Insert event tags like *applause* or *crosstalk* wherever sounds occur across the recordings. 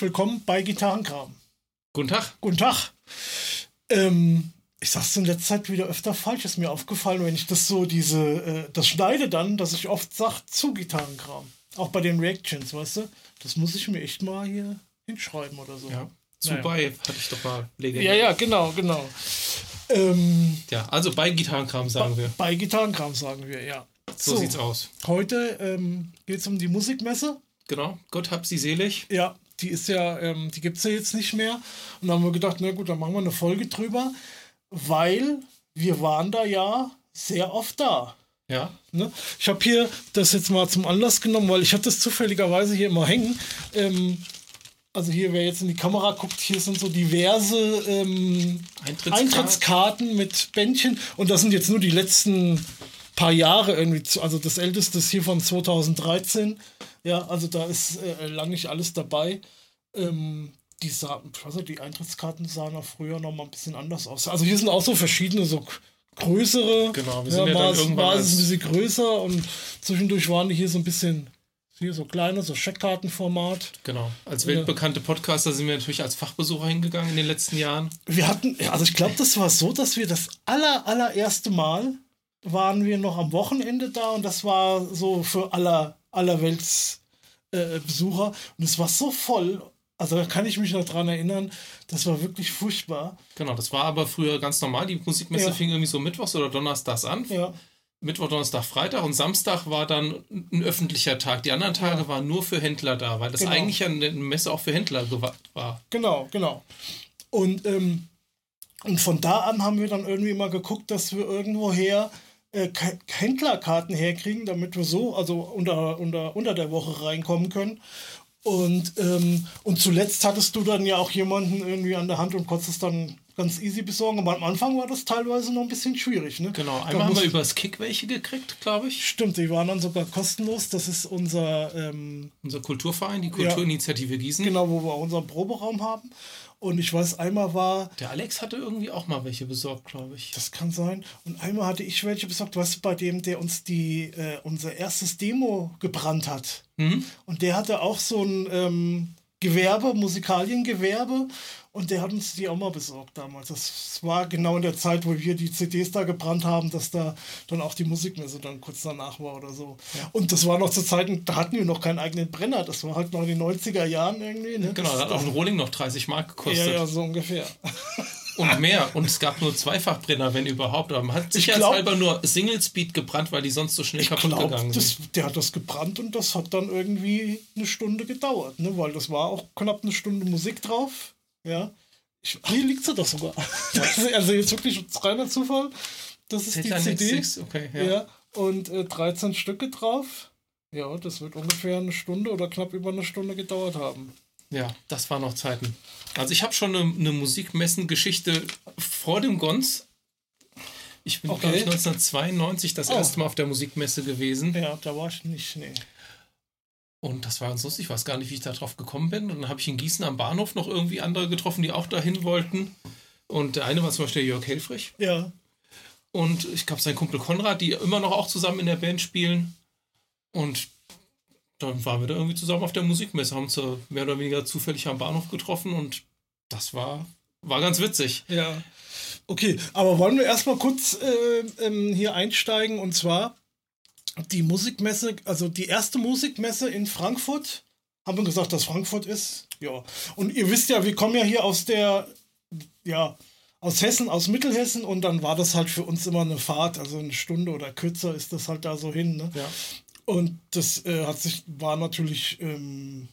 herzlich willkommen bei Gitarrenkram. Guten Tag. Guten Tag. Ähm, ich sag's in letzter Zeit wieder öfter falsch, ist mir aufgefallen, wenn ich das so diese, äh, das schneide dann, dass ich oft sag zu Gitarrenkram. Auch bei den Reactions, weißt du? Das muss ich mir echt mal hier hinschreiben oder so. Ja. Zu naja. bei hatte ich doch mal legendär. Ja, ja, genau, genau. Ähm, ja, also bei Gitarrenkram sagen wir. Bei Gitarrenkram sagen wir, ja. So, so sieht's aus. Heute ähm, geht es um die Musikmesse. Genau, Gott hab sie selig. Ja, die ist ja, ähm, die gibt es ja jetzt nicht mehr. Und dann haben wir gedacht, na gut, dann machen wir eine Folge drüber, weil wir waren da ja sehr oft da. Ja. Ne? Ich habe hier das jetzt mal zum Anlass genommen, weil ich hatte das zufälligerweise hier immer hängen. Ähm, also hier, wer jetzt in die Kamera guckt, hier sind so diverse ähm, Eintrittskarten. Eintrittskarten mit Bändchen. Und das sind jetzt nur die letzten paar Jahre irgendwie. Also das älteste ist hier von 2013. Ja, also da ist äh, lang nicht alles dabei. Ähm, die, sah, also die Eintrittskarten sahen auch früher noch mal ein bisschen anders aus. Also hier sind auch so verschiedene, so größere. Genau, wir sind ja, ja dann irgendwann war es ein bisschen größer und zwischendurch waren die hier so ein bisschen hier so kleine, so Scheckkartenformat. Genau. Als weltbekannte Podcaster sind wir natürlich als Fachbesucher hingegangen in den letzten Jahren. Wir hatten, also ich glaube, das war so, dass wir das aller, allererste Mal waren wir noch am Wochenende da und das war so für aller, aller Welts äh, Besucher und es war so voll. Also da kann ich mich noch dran erinnern, das war wirklich furchtbar. Genau, das war aber früher ganz normal. Die Musikmesse ja. fing irgendwie so mittwochs oder donnerstags an. Ja. Mittwoch, Donnerstag, Freitag und Samstag war dann ein öffentlicher Tag. Die anderen Tage ja. waren nur für Händler da, weil das genau. eigentlich eine Messe auch für Händler war. Genau, genau. Und, ähm, und von da an haben wir dann irgendwie mal geguckt, dass wir irgendwoher äh, Händlerkarten herkriegen, damit wir so, also unter, unter, unter der Woche reinkommen können. Und, ähm, und zuletzt hattest du dann ja auch jemanden irgendwie an der Hand und konntest es dann ganz easy besorgen. Aber am Anfang war das teilweise noch ein bisschen schwierig. Ne? Genau, einmal haben wir übers Kick welche gekriegt, glaube ich. Stimmt, die waren dann sogar kostenlos. Das ist unser... Ähm, unser Kulturverein, die Kulturinitiative ja, Gießen. Genau, wo wir unseren Proberaum haben. Und ich weiß, einmal war. Der Alex hatte irgendwie auch mal welche besorgt, glaube ich. Das kann sein. Und einmal hatte ich welche besorgt, weißt du, bei dem, der uns die, äh, unser erstes Demo gebrannt hat. Mhm. Und der hatte auch so ein ähm, Gewerbe, Musikaliengewerbe. Und der hat uns die auch mal besorgt damals. Das war genau in der Zeit, wo wir die CDs da gebrannt haben, dass da dann auch die Musikmesse dann kurz danach war oder so. Ja. Und das war noch zu Zeiten, da hatten wir noch keinen eigenen Brenner. Das war halt noch in den 90er Jahren irgendwie. Ne? Genau, da hat auch ein Rolling noch 30 Mark gekostet. Ja, ja, so ungefähr. *laughs* Und mehr. Und es gab nur Zweifachbrenner, wenn überhaupt. Aber man hat sicherheitshalber nur Single Speed gebrannt, weil die sonst so schnell kaputt glaub, gegangen das, sind. Der hat das gebrannt und das hat dann irgendwie eine Stunde gedauert, ne? weil das war auch knapp eine Stunde Musik drauf. Ja. Ich, hier liegt sie doch sogar. *laughs* also jetzt wirklich reiner Zufall. Das ist die CD. Okay, ja. ja. Und äh, 13 Stücke drauf. Ja, das wird ungefähr eine Stunde oder knapp über eine Stunde gedauert haben. Ja, das waren noch Zeiten. Also ich habe schon eine, eine Musikmessen-Geschichte vor dem Gons. Ich bin, okay. glaube ich, 1992 das oh. erste Mal auf der Musikmesse gewesen. Ja, da war ich nicht, nee. Und das war ganz lustig, ich weiß gar nicht, wie ich da drauf gekommen bin. Und dann habe ich in Gießen am Bahnhof noch irgendwie andere getroffen, die auch dahin wollten. Und der eine war zum Beispiel Jörg Helfrich. Ja. Und ich glaube, sein Kumpel Konrad, die immer noch auch zusammen in der Band spielen. Und dann waren wir da irgendwie zusammen auf der Musikmesse, haben uns mehr oder weniger zufällig am Bahnhof getroffen und das war, war ganz witzig. Ja. Okay, aber wollen wir erstmal kurz äh, ähm, hier einsteigen und zwar die Musikmesse, also die erste Musikmesse in Frankfurt. Haben wir gesagt, dass Frankfurt ist? Ja. Und ihr wisst ja, wir kommen ja hier aus der, ja, aus Hessen, aus Mittelhessen und dann war das halt für uns immer eine Fahrt, also eine Stunde oder kürzer ist das halt da so hin. Ne? Ja. Und das äh, hat sich, war natürlich, ähm,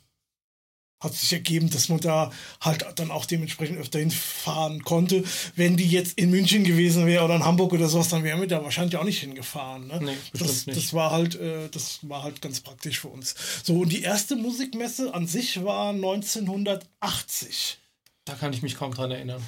hat sich ergeben, dass man da halt dann auch dementsprechend öfter hinfahren konnte. Wenn die jetzt in München gewesen wäre oder in Hamburg oder sowas, dann wären wir da wahrscheinlich auch nicht hingefahren. Ne? Nee, das, nicht. das war halt, äh, das war halt ganz praktisch für uns. So, und die erste Musikmesse an sich war 1980. Da kann ich mich kaum dran erinnern.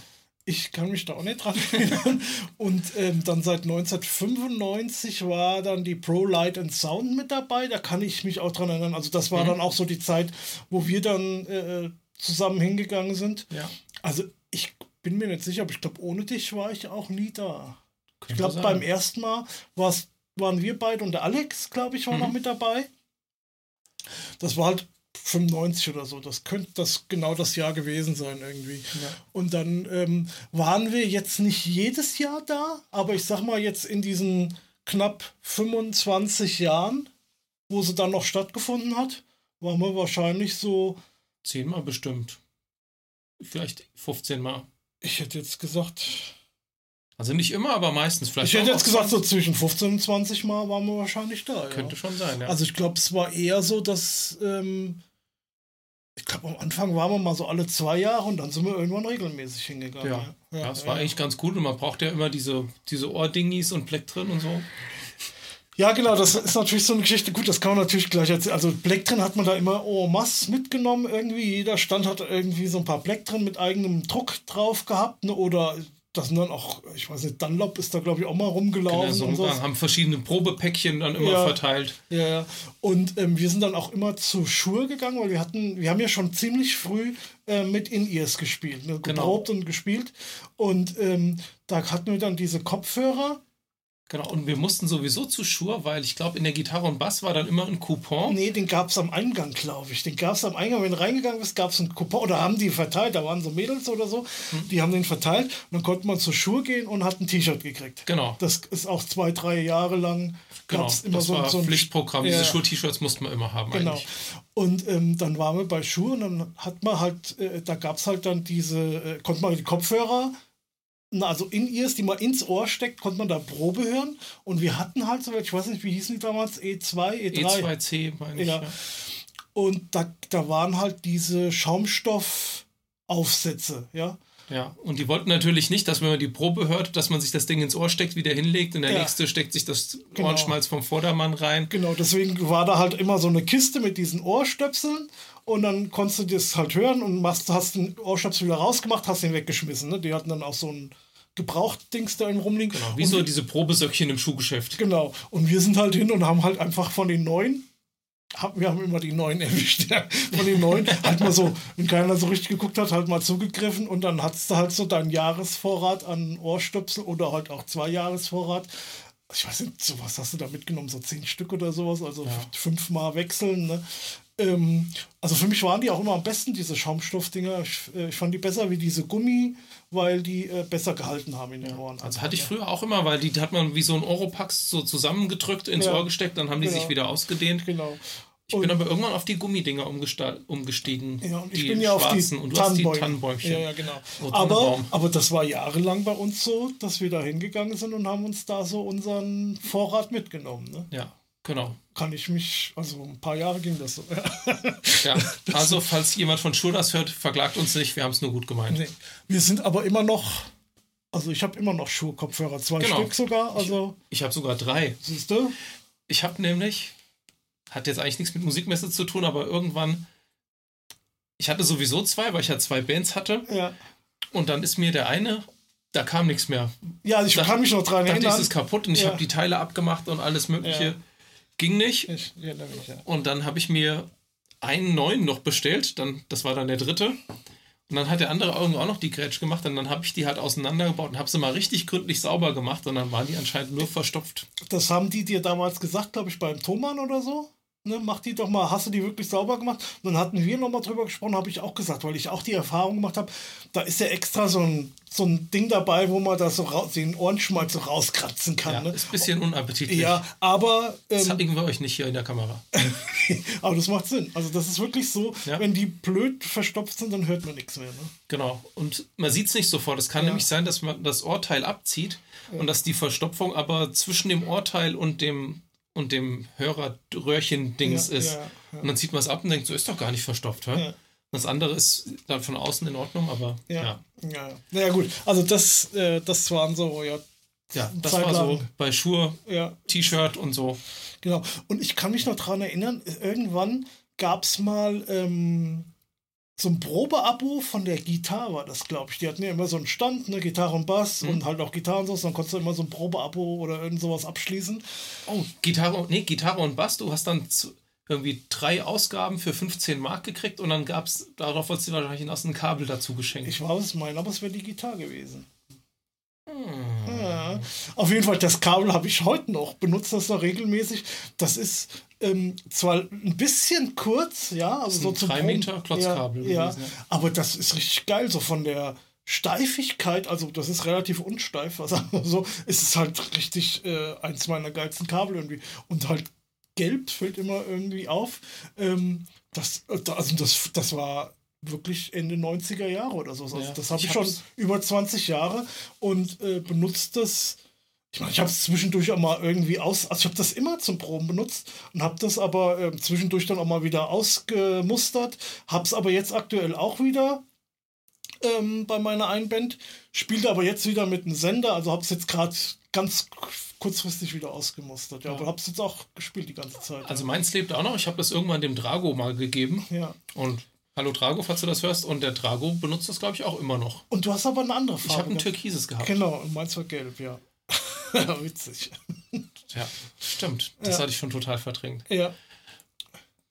Ich kann mich da auch nicht dran *laughs* erinnern. Und ähm, dann seit 1995 war dann die Pro Light and Sound mit dabei. Da kann ich mich auch dran erinnern. Also das war mhm. dann auch so die Zeit, wo wir dann äh, zusammen hingegangen sind. Ja. Also ich bin mir nicht sicher, aber ich glaube, ohne dich war ich auch nie da. Ich glaube, beim ersten Mal waren wir beide und der Alex, glaube ich, war mhm. noch mit dabei. Das war halt 95 oder so. Das könnte das genau das Jahr gewesen sein irgendwie. Ja. Und dann ähm, waren wir jetzt nicht jedes Jahr da, aber ich sag mal jetzt in diesen knapp 25 Jahren, wo sie dann noch stattgefunden hat, waren wir wahrscheinlich so. Zehnmal bestimmt. Vielleicht 15 Mal. Ich hätte jetzt gesagt. Also nicht immer, aber meistens vielleicht. Ich hätte jetzt gesagt, so zwischen 15 und 20 Mal waren wir wahrscheinlich da. Könnte ja. schon sein, ja. Also ich glaube, es war eher so, dass. Ähm, ich glaube, am Anfang waren wir mal so alle zwei Jahre und dann sind wir irgendwann regelmäßig hingegangen. Ja, ja, ja das war eigentlich ganz gut und man braucht ja immer diese, diese Ohrdingis und Plektren und so. Ja, genau, das ist natürlich so eine Geschichte. Gut, das kann man natürlich gleich erzählen. Also Plektren hat man da immer en masse mitgenommen irgendwie. Jeder Stand hat irgendwie so ein paar Plektren mit eigenem Druck drauf gehabt. Ne? Oder das sind dann auch, ich weiß nicht, Dunlop ist da glaube ich auch mal rumgelaufen. Genau, so und haben verschiedene Probepäckchen dann immer ja, verteilt. Ja, ja. Und ähm, wir sind dann auch immer zu Schuhe gegangen, weil wir hatten, wir haben ja schon ziemlich früh äh, mit In-Ears gespielt, ne? Genau. geprobt genau. und gespielt. Und ähm, da hatten wir dann diese Kopfhörer Genau, und wir mussten sowieso zu Schuhe, weil ich glaube, in der Gitarre und Bass war dann immer ein Coupon. Nee, den gab es am Eingang, glaube ich. Den gab es am Eingang, wenn du reingegangen bist, gab es einen Coupon. Oder haben die verteilt, da waren so Mädels oder so, hm. die haben den verteilt. Und dann konnte man zur Schuhe gehen und hat ein T-Shirt gekriegt. Genau. Das ist auch zwei, drei Jahre lang. Genau, gab's immer das so, war so ein Pflichtprogramm. Diese Schuh-T-Shirts mussten wir immer haben genau. eigentlich. Und ähm, dann waren wir bei Schuhe und dann hat man halt, äh, da gab es halt dann diese, äh, konnte man die Kopfhörer also in ears, die man ins Ohr steckt, konnte man da Probe hören. Und wir hatten halt so, ich weiß nicht, wie hießen die damals? E2, E3? E2C, meine ich. Ja. ja. Und da, da waren halt diese Schaumstoffaufsätze, ja. Ja, und die wollten natürlich nicht, dass wenn man die Probe hört, dass man sich das Ding ins Ohr steckt, wieder hinlegt und der ja. nächste steckt sich das genau. Ohrenschmalz vom Vordermann rein. Genau, deswegen war da halt immer so eine Kiste mit diesen Ohrstöpseln und dann konntest du das halt hören und machst, hast den Ohrstöpsel wieder rausgemacht, hast den weggeschmissen. Ne? Die hatten dann auch so ein Gebraucht-Dings da in rumliegen. Genau, wie und so diese Probesöckchen im Schuhgeschäft. Genau. Und wir sind halt hin und haben halt einfach von den neuen wir haben immer die neuen *laughs* erwischt, ja. Von den neuen, halt mal so, wenn keiner so richtig geguckt hat, halt mal zugegriffen und dann hattest du halt so deinen Jahresvorrat an Ohrstöpsel oder halt auch zwei Jahresvorrat. Ich weiß nicht, so was hast du da mitgenommen, so zehn Stück oder sowas, also ja. fünfmal wechseln. Ne? Ähm, also für mich waren die auch immer am besten, diese Schaumstoffdinger. Ich, äh, ich fand die besser wie diese Gummi, weil die äh, besser gehalten haben in den Ohren. Also hatte ich früher auch immer, weil die hat man wie so ein Oropax so zusammengedrückt, ins ja. Ohr gesteckt, dann haben die genau. sich wieder ausgedehnt. Genau. Ich und bin aber irgendwann auf die Gummidinger umgestiegen. Ja, und ich bin ja auf die und du hast die Tannenbäumchen. Ja, ja, genau. aber, aber das war jahrelang bei uns so, dass wir da hingegangen sind und haben uns da so unseren Vorrat mitgenommen. Ne? Ja. Genau. Kann ich mich, also ein paar Jahre ging das so. *laughs* ja, also falls jemand von Schur das hört, verklagt uns nicht, wir haben es nur gut gemeint. Nee. Wir sind aber immer noch, also ich habe immer noch Schuhe-Kopfhörer, zwei genau. Stück sogar. Also ich, ich habe sogar drei. Siehst du? Ich habe nämlich, hat jetzt eigentlich nichts mit Musikmesse zu tun, aber irgendwann, ich hatte sowieso zwei, weil ich ja zwei Bands hatte. Ja. Und dann ist mir der eine da kam nichts mehr. Ja, also ich da, kann mich noch dran erinnern. Dachte, ist kaputt und ich habe die Teile abgemacht und alles Mögliche. Ja. Ging nicht. Ich erinnere mich, ja. Und dann habe ich mir einen neuen noch bestellt. Dann, das war dann der dritte. Und dann hat der andere irgendwo auch noch die Grätsch gemacht und dann habe ich die halt auseinandergebaut und habe sie mal richtig gründlich sauber gemacht und dann waren die anscheinend nur verstopft. Das haben die dir damals gesagt, glaube ich, beim Thomann oder so? Ne, mach die doch mal, hast du die wirklich sauber gemacht? Und dann hatten wir nochmal drüber gesprochen, habe ich auch gesagt, weil ich auch die Erfahrung gemacht habe, da ist ja extra so ein, so ein Ding dabei, wo man da so raus, den Ohrenschmalz so rauskratzen kann. Ja, ne? Ist ein bisschen unappetitlich. Ja, aber. Ähm, das zeigen wir euch nicht hier in der Kamera. *laughs* aber das macht Sinn. Also, das ist wirklich so, ja. wenn die blöd verstopft sind, dann hört man nichts mehr. Ne? Genau. Und man sieht es nicht sofort. Es kann ja. nämlich sein, dass man das Ohrteil abzieht und dass die Verstopfung aber zwischen dem Ohrteil und dem und dem Hörerröhrchen-Dings ja, ist. Ja, ja. Und dann zieht man es ab und denkt, so ist doch gar nicht verstopft. Ja. Das andere ist dann von außen in Ordnung, aber ja. Ja, naja, gut. Also das, äh, das waren so, ja. Ja, das Zeit war so bei Schuhe, T-Shirt und so. Genau. Und ich kann mich noch daran erinnern, irgendwann gab es mal ähm, so ein Probeabo von der Gitarre war das, glaube ich. Die hatten ja immer so einen Stand, ne, Gitarre und Bass mhm. und halt auch Gitarre und so. Dann konntest du immer so ein Probeabo oder irgend sowas abschließen. Oh, Gitarre, nee, Gitarre und Bass. Du hast dann irgendwie drei Ausgaben für 15 Mark gekriegt und dann gab es, darauf wolltest du wahrscheinlich ein Kabel dazu geschenkt. Ich weiß es meinen, aber es wäre die Gitarre gewesen. Hm. Ja. Auf jeden Fall, das Kabel habe ich heute noch, benutze das noch regelmäßig. Das ist Ähm, zwar ein bisschen kurz, ja, also so zum drei Meter Klotzkabel ja, gewesen, ja. Aber das ist richtig geil, so von der Steifigkeit, also das ist relativ unsteif, *laughs* also so ist es halt richtig äh, eins meiner geilsten Kabel irgendwie. Und halt gelb fällt immer irgendwie auf. Ähm, das, also das, das war wirklich Ende 90er Jahre oder so. Also ja, das habe ich, ich schon über 20 Jahre und äh, benutzt das. Ich meine, ich habe es zwischendurch auch mal irgendwie aus, also ich habe das immer zum Proben benutzt und habe das aber äh, zwischendurch dann auch mal wieder ausgemustert, habe es aber jetzt aktuell auch wieder ähm, bei meiner Einband, spielte aber jetzt wieder mit einem Sender, also habe es jetzt gerade ganz kurzfristig wieder ausgemustert. Ja, ja. aber habe es jetzt auch gespielt die ganze Zeit. Also ja. meins lebt auch noch. Ich habe das irgendwann dem Drago mal gegeben. Ja. Und hallo Drago, falls du das hörst. Und der Drago benutzt das, glaube ich, auch immer noch. Und du hast aber eine andere Farbe. Ich habe ein türkises gehabt. Genau, und meins war gelb, ja. *laughs* Witzig. Ja, stimmt. Das ja. hatte ich schon total verdrängt. Ja.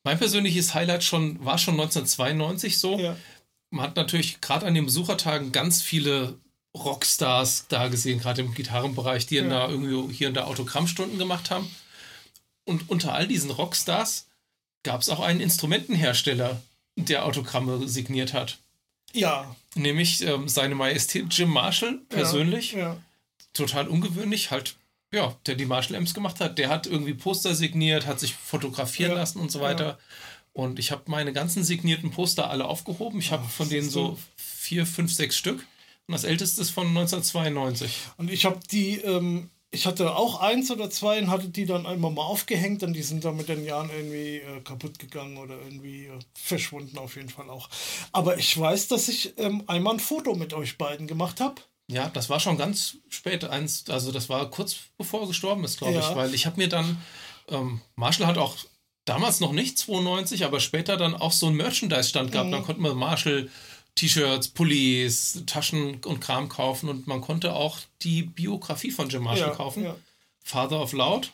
Mein persönliches Highlight schon, war schon 1992 so. Ja. Man hat natürlich gerade an den Besuchertagen ganz viele Rockstars da gesehen, gerade im Gitarrenbereich, die ja. da irgendwie hier in der Autogrammstunden gemacht haben. Und unter all diesen Rockstars gab es auch einen Instrumentenhersteller, der Autogramme signiert hat. Ja. Nämlich ähm, seine Majestät Jim Marshall persönlich. Ja, ja. Total ungewöhnlich, halt, ja, der die Marshall Amps gemacht hat. Der hat irgendwie Poster signiert, hat sich fotografieren ja, lassen und so weiter. Und ich habe meine ganzen signierten Poster alle aufgehoben. Ich habe von denen so vier, fünf, sechs Stück. Und das älteste ist von 1992. Und ich habe die, ähm, ich hatte auch eins oder zwei und hatte die dann einmal mal aufgehängt und die sind dann mit den Jahren irgendwie äh, kaputt gegangen oder irgendwie äh, verschwunden auf jeden Fall auch. Aber ich weiß, dass ich ähm, einmal ein Foto mit euch beiden gemacht habe. Ja, das war schon ganz spät, eins, also das war kurz bevor er gestorben ist, glaube ja. ich, weil ich habe mir dann, ähm, Marshall hat auch damals noch nicht 92, aber später dann auch so ein Merchandise-Stand gehabt, mhm. da konnte man Marshall T-Shirts, Pullis, Taschen und Kram kaufen und man konnte auch die Biografie von Jim Marshall ja, kaufen. Ja. Father of Loud.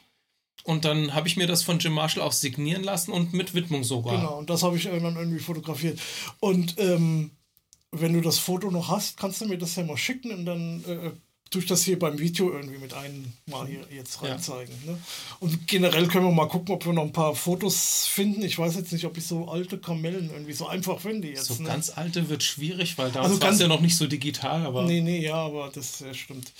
Und dann habe ich mir das von Jim Marshall auch signieren lassen und mit Widmung sogar. Genau, und das habe ich dann irgendwie fotografiert. Und ähm, wenn du das Foto noch hast, kannst du mir das ja mal schicken und dann äh, durch das hier beim Video irgendwie mit einem mal hier jetzt reinzeigen. Ja. Ne? Und generell können wir mal gucken, ob wir noch ein paar Fotos finden. Ich weiß jetzt nicht, ob ich so alte Kamellen irgendwie so einfach finde jetzt. So ne? ganz alte wird schwierig, weil da also war es ja noch nicht so digital, aber. Nee, nee, ja, aber das ja, stimmt.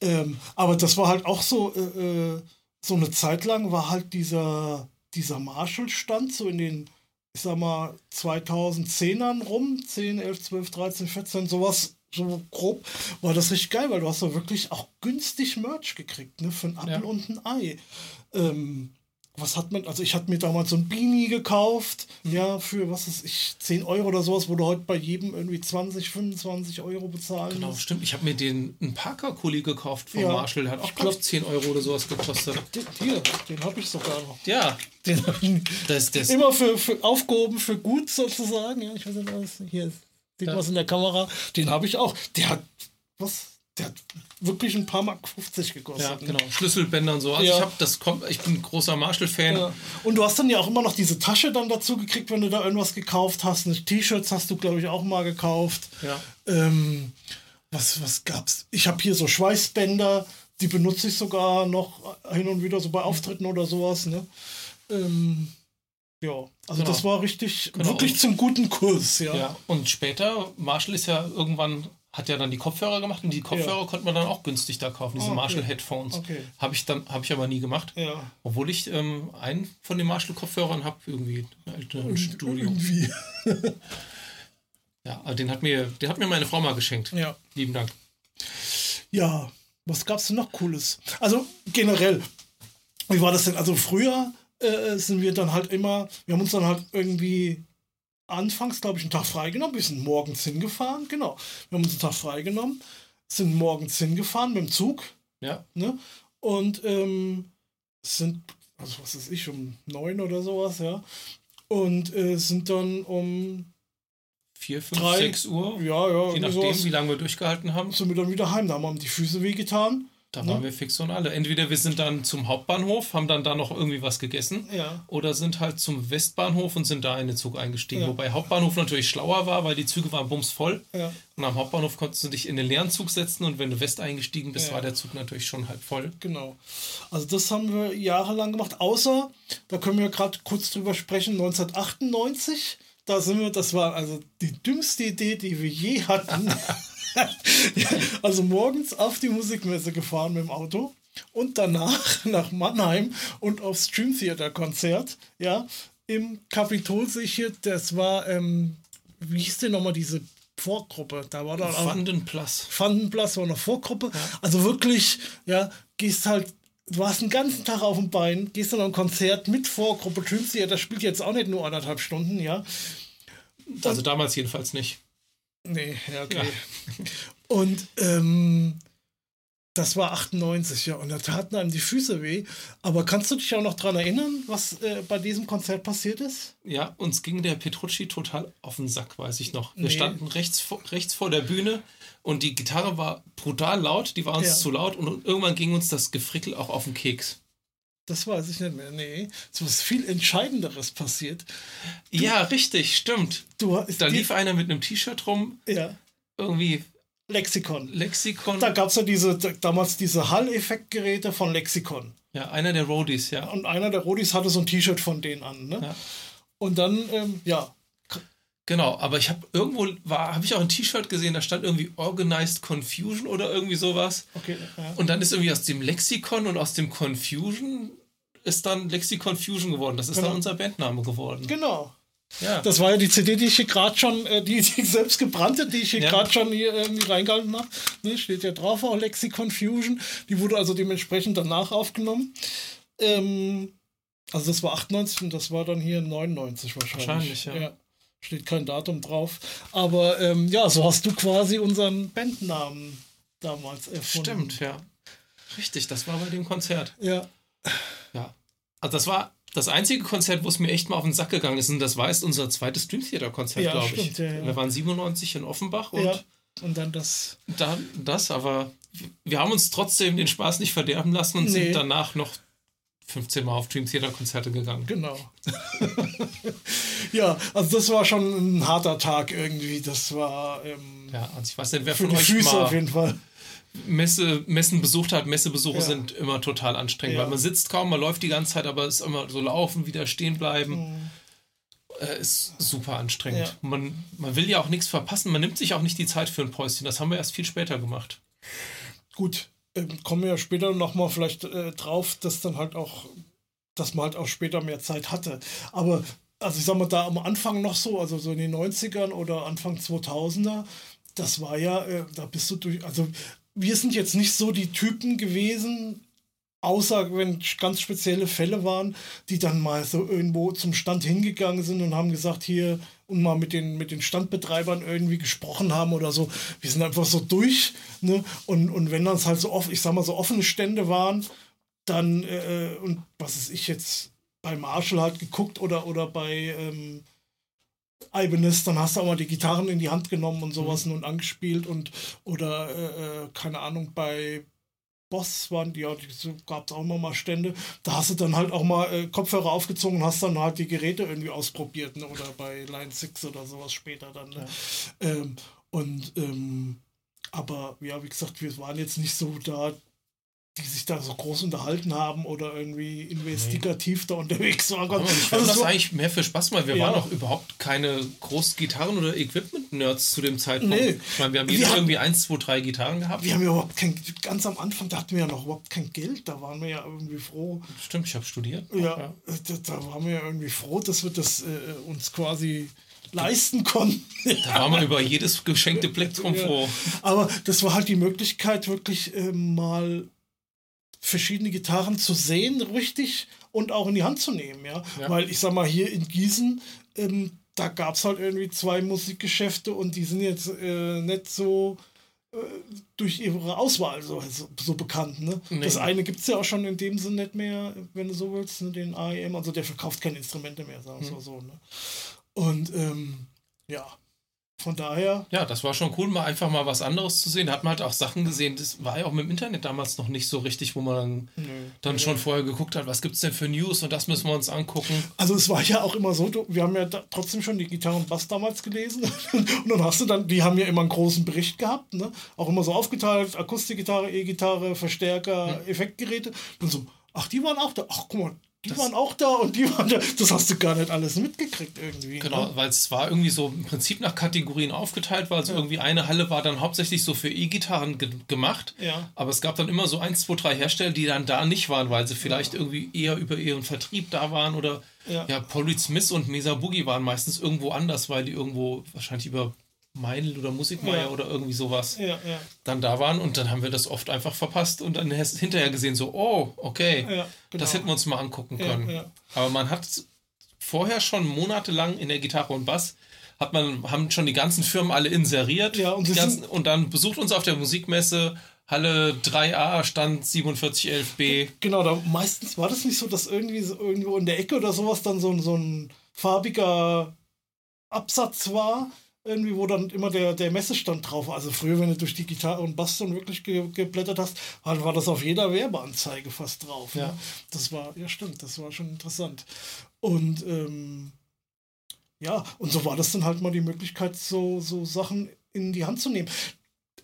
Ähm, aber das war halt auch so, äh, äh so eine Zeit lang war halt dieser, dieser Marshall-Stand so in den ich sag mal, 2010ern rum, 10, 11, 12, 13, 14, sowas so grob, war das richtig geil, weil du hast da wirklich auch günstig Merch gekriegt, ne, für ein Apfel ja. und ein Ei. Ähm, was hat man, also ich hatte mir damals so ein Beanie gekauft, mhm. ja, für, was ist ich, 10 Euro oder sowas, wo du heute bei jedem irgendwie 20, 25 Euro bezahlen Genau, musst. stimmt. Ich habe mir den einen Parker-Kuli gekauft von ja. Marshall, der hat auch, glaube ich, 10 Euro oder sowas gekostet. Hier, den habe ich sogar noch. Ja. Den das, das Immer für, für aufgehoben, für gut sozusagen, ja, ich weiß nicht, was hier ist sieht ja. was in der Kamera. Den habe ich auch. Der hat, was? Der hat wirklich ein paar Mark 50 gekostet. Ja, ne? genau. Schlüsselbänder und so. Also ja. ich habe das kommt, ich bin ein großer Marshall-Fan. Ja. Und du hast dann ja auch immer noch diese Tasche dann dazu gekriegt, wenn du da irgendwas gekauft hast. T-Shirts hast du, glaube ich, auch mal gekauft. Ja. Ähm, was, was gab's? Ich habe hier so Schweißbänder, die benutze ich sogar noch hin und wieder so bei Auftritten oder sowas. Ne? Ähm, ja, also genau. das war richtig, genau. wirklich zum guten Kurs, ja. ja. Und später, Marshall ist ja irgendwann, hat ja dann die Kopfhörer gemacht und die Kopfhörer ja. konnte man dann auch günstig da kaufen, diese ah, okay. Marshall Headphones. Okay. Habe ich dann, habe ich aber nie gemacht. Ja. Obwohl ich ähm, einen von den Marshall Kopfhörern habe, irgendwie ein Studio. Irgendwie. *laughs* ja, den hat mir, den hat mir meine Frau mal geschenkt. Ja. Lieben Dank. Ja, was gab's denn noch Cooles? Also generell, wie war das denn? Also früher äh, sind wir dann halt immer, wir haben uns dann halt irgendwie anfangs, glaube ich, einen Tag freigenommen. Wir sind morgens hingefahren, genau. Wir haben uns einen Tag freigenommen, sind morgens hingefahren mit dem Zug. Ja. Ne? Und ähm, sind, also was weiß ich, um neun oder sowas, ja. Und äh, sind dann um 4, 5, drei, 6 Uhr. Ja, ja. Je nachdem, sowas, wie lange wir durchgehalten haben. Sind wir dann wieder heim. Da haben wir die Füße wehgetan. Da waren ne? wir fix und alle. Entweder wir sind dann zum Hauptbahnhof, haben dann da noch irgendwie was gegessen, ja. oder sind halt zum Westbahnhof und sind da in den Zug eingestiegen. Ja. Wobei Hauptbahnhof natürlich schlauer war, weil die Züge waren bumsvoll. Und am Hauptbahnhof konntest du dich in den leeren Zug setzen und wenn du West eingestiegen bist, war der Zug natürlich schon halb voll. Genau. Also das haben wir jahrelang gemacht, außer, da können wir gerade kurz drüber sprechen, 1998 da sind wir, das war also die dümmste Idee, die wir je hatten. *laughs* also morgens auf die Musikmesse gefahren mit dem Auto und danach nach Mannheim und aufs Stream Theater Konzert, ja, im Kapitol sicher, das war, ähm, wie hieß denn nochmal diese Vorgruppe? Da war dann Vandenplatz. Vandenplatz war eine Vorgruppe. Ja. Also wirklich, ja, gehst halt du hast den ganzen Tag auf dem Bein, gehst dann ein Konzert mit Vorgruppe Dream Theater, spielt jetzt auch nicht nur anderthalb Stunden, ja. Also damals jedenfalls nicht. Nee, ja, okay. Ja. *laughs* Und ähm, das war 98, ja, und da taten einem die Füße weh. Aber kannst du dich auch noch daran erinnern, was äh, bei diesem Konzert passiert ist? Ja, uns ging der Petrucci total auf den Sack, weiß ich noch. Wir nee. standen rechts, rechts vor der Bühne und die Gitarre war brutal laut, die war uns ja. zu laut und irgendwann ging uns das Gefrickel auch auf den Keks. Das weiß ich nicht mehr. Nee, so was viel Entscheidenderes passiert. Du, ja, richtig, stimmt. Du, da lief einer mit einem T-Shirt rum. Ja. Irgendwie. Lexikon. Lexikon. Da gab es ja diese, damals diese Hall-Effektgeräte von Lexikon. Ja, einer der Roadies, ja. Und einer der Roadies hatte so ein T-Shirt von denen an, ne? Ja. Und dann, ähm, ja, Genau, aber ich habe irgendwo habe ich auch ein T-Shirt gesehen, da stand irgendwie Organized Confusion oder irgendwie sowas. Okay. Ja. Und dann ist irgendwie aus dem Lexikon und aus dem Confusion ist dann Lexikon Fusion geworden. Das ist genau. dann unser Bandname geworden. Genau. Ja. Das war ja die CD, die ich hier gerade schon, äh, die, die selbst gebrannte, die ich hier ja. gerade schon hier irgendwie reingehalten habe. Ne, steht ja drauf auch Lexikon Fusion. Die wurde also dementsprechend danach aufgenommen. Ähm, also das war 98 und das war dann hier 99 wahrscheinlich. Wahrscheinlich, ja. ja. Steht kein Datum drauf. Aber ähm, ja, so hast du quasi unseren Bandnamen damals erfunden. Stimmt, ja. Richtig, das war bei dem Konzert. Ja. Ja. Also das war das einzige Konzert, wo es mir echt mal auf den Sack gegangen ist. Und das war jetzt unser zweites Dream Theater Konzert, ja, glaube ich. Ja, ja. Wir waren 97 in Offenbach und, ja. und dann das. Dann das, aber wir haben uns trotzdem den Spaß nicht verderben lassen und nee. sind danach noch 15 Mal auf Dream Theater Konzerte gegangen. Genau. *laughs* ja, also das war schon ein harter Tag irgendwie. Das war. Ähm, ja, also ich weiß nicht, wer von euch Füße mal auf jeden Fall. Messe, Messen besucht hat. Messebesuche ja. sind immer total anstrengend, ja. weil man sitzt kaum, man läuft die ganze Zeit, aber es ist immer so laufen, wieder stehen bleiben. Mhm. Äh, ist super anstrengend. Ja. Man, man will ja auch nichts verpassen, man nimmt sich auch nicht die Zeit für ein Päuschen. Das haben wir erst viel später gemacht. Gut, kommen wir ja später nochmal vielleicht äh, drauf, dass dann halt auch, dass man halt auch später mehr Zeit hatte. Aber, also ich sag mal, da am Anfang noch so, also so in den 90ern oder Anfang 2000er, das war ja, äh, da bist du durch, also wir sind jetzt nicht so die Typen gewesen, außer wenn ganz spezielle Fälle waren, die dann mal so irgendwo zum Stand hingegangen sind und haben gesagt, hier und mal mit den, mit den Standbetreibern irgendwie gesprochen haben oder so. Wir sind einfach so durch. Ne? Und, und wenn das halt so oft, ich sag mal, so offene Stände waren, dann, äh, und was ist ich jetzt bei Marshall halt geguckt oder, oder bei ähm, Ibanez, dann hast du auch mal die Gitarren in die Hand genommen und sowas mhm. und angespielt und oder äh, äh keine Ahnung, bei Boss waren die, gab es auch immer mal Stände. Da hast du dann halt auch mal äh, Kopfhörer aufgezogen und hast dann halt die Geräte irgendwie ausprobiert, ne? oder bei Line 6 oder sowas später dann. Ne? Ja. Ähm, und ähm, aber ja, wie gesagt, wir waren jetzt nicht so da die sich da so groß unterhalten haben oder irgendwie investigativ nee. da unterwegs waren. Aber ich fand also das so, eigentlich mehr für Spaß, weil wir ja. waren auch überhaupt keine großen Gitarren- oder Equipment-Nerds zu dem Zeitpunkt. Nee. Ich meine, wir haben jeder irgendwie eins, zwei, drei Gitarren gehabt. Wir haben ja überhaupt kein, ganz am Anfang da hatten wir ja noch überhaupt kein Geld, da waren wir ja irgendwie froh. Stimmt, ich habe studiert. Ja, ja, Da, da waren wir ja irgendwie froh, dass wir das äh, uns quasi leisten konnten. Da war man über jedes geschenkte Plektrum ja. froh. Aber das war halt die Möglichkeit, wirklich äh, mal verschiedene Gitarren zu sehen, richtig und auch in die Hand zu nehmen, ja. ja. Weil ich sag mal, hier in Gießen, ähm, da gab es halt irgendwie zwei Musikgeschäfte und die sind jetzt äh, nicht so äh, durch ihre Auswahl so, so, so bekannt. Ne? Nee. Das eine gibt es ja auch schon in dem Sinne nicht mehr, wenn du so willst, ne? den AEM, also der verkauft keine Instrumente mehr, sagen wir hm. so. Ne? Und ähm, ja. Von daher. Ja, das war schon cool, mal einfach mal was anderes zu sehen. Da hat man halt auch Sachen gesehen, das war ja auch mit dem Internet damals noch nicht so richtig, wo man dann, dann schon vorher geguckt hat, was gibt es denn für News und das müssen wir uns angucken. Also es war ja auch immer so, wir haben ja trotzdem schon die Gitarre und Bass damals gelesen *laughs* und dann hast du dann, die haben ja immer einen großen Bericht gehabt, ne? auch immer so aufgeteilt, Akustikgitarre, E-Gitarre, Verstärker, hm. Effektgeräte und so, ach die waren auch da, ach guck mal, die das waren auch da und die waren da. Das hast du gar nicht alles mitgekriegt irgendwie. Genau, ne? weil es war irgendwie so im Prinzip nach Kategorien aufgeteilt, weil so ja. irgendwie eine Halle war dann hauptsächlich so für E-Gitarren ge gemacht. Ja. Aber es gab dann immer so eins, zwei, drei Hersteller, die dann da nicht waren, weil sie vielleicht ja. irgendwie eher über ihren Vertrieb da waren oder ja, ja Polly Smith und Mesa Boogie waren meistens irgendwo anders, weil die irgendwo wahrscheinlich über Meinl oder Musikmeier ja. oder irgendwie sowas ja, ja. dann da waren und dann haben wir das oft einfach verpasst und dann hinterher gesehen so, oh, okay, genau. das hätten wir uns mal angucken können. Aber man hat vorher schon monatelang in der Gitarre und Bass hat man, haben schon die ganzen Firmen alle inseriert und, ganzen, und dann besucht uns auf der Musikmesse Halle 3a, Stand 4711b. Genau, da meistens war das nicht so, dass irgendwie so irgendwo in der Ecke oder sowas dann so, so ein farbiger Absatz war, irgendwie, wo dann immer der, der Messestand drauf war. Also früher, wenn du durch die Gitarre und Bass dann wirklich ge geblättert hast, war, war das auf jeder Werbeanzeige fast drauf. Ja. Ne? Das war, ja stimmt, das war schon interessant. Und ähm, ja, und so war das dann halt mal die Möglichkeit, so, so Sachen in die Hand zu nehmen.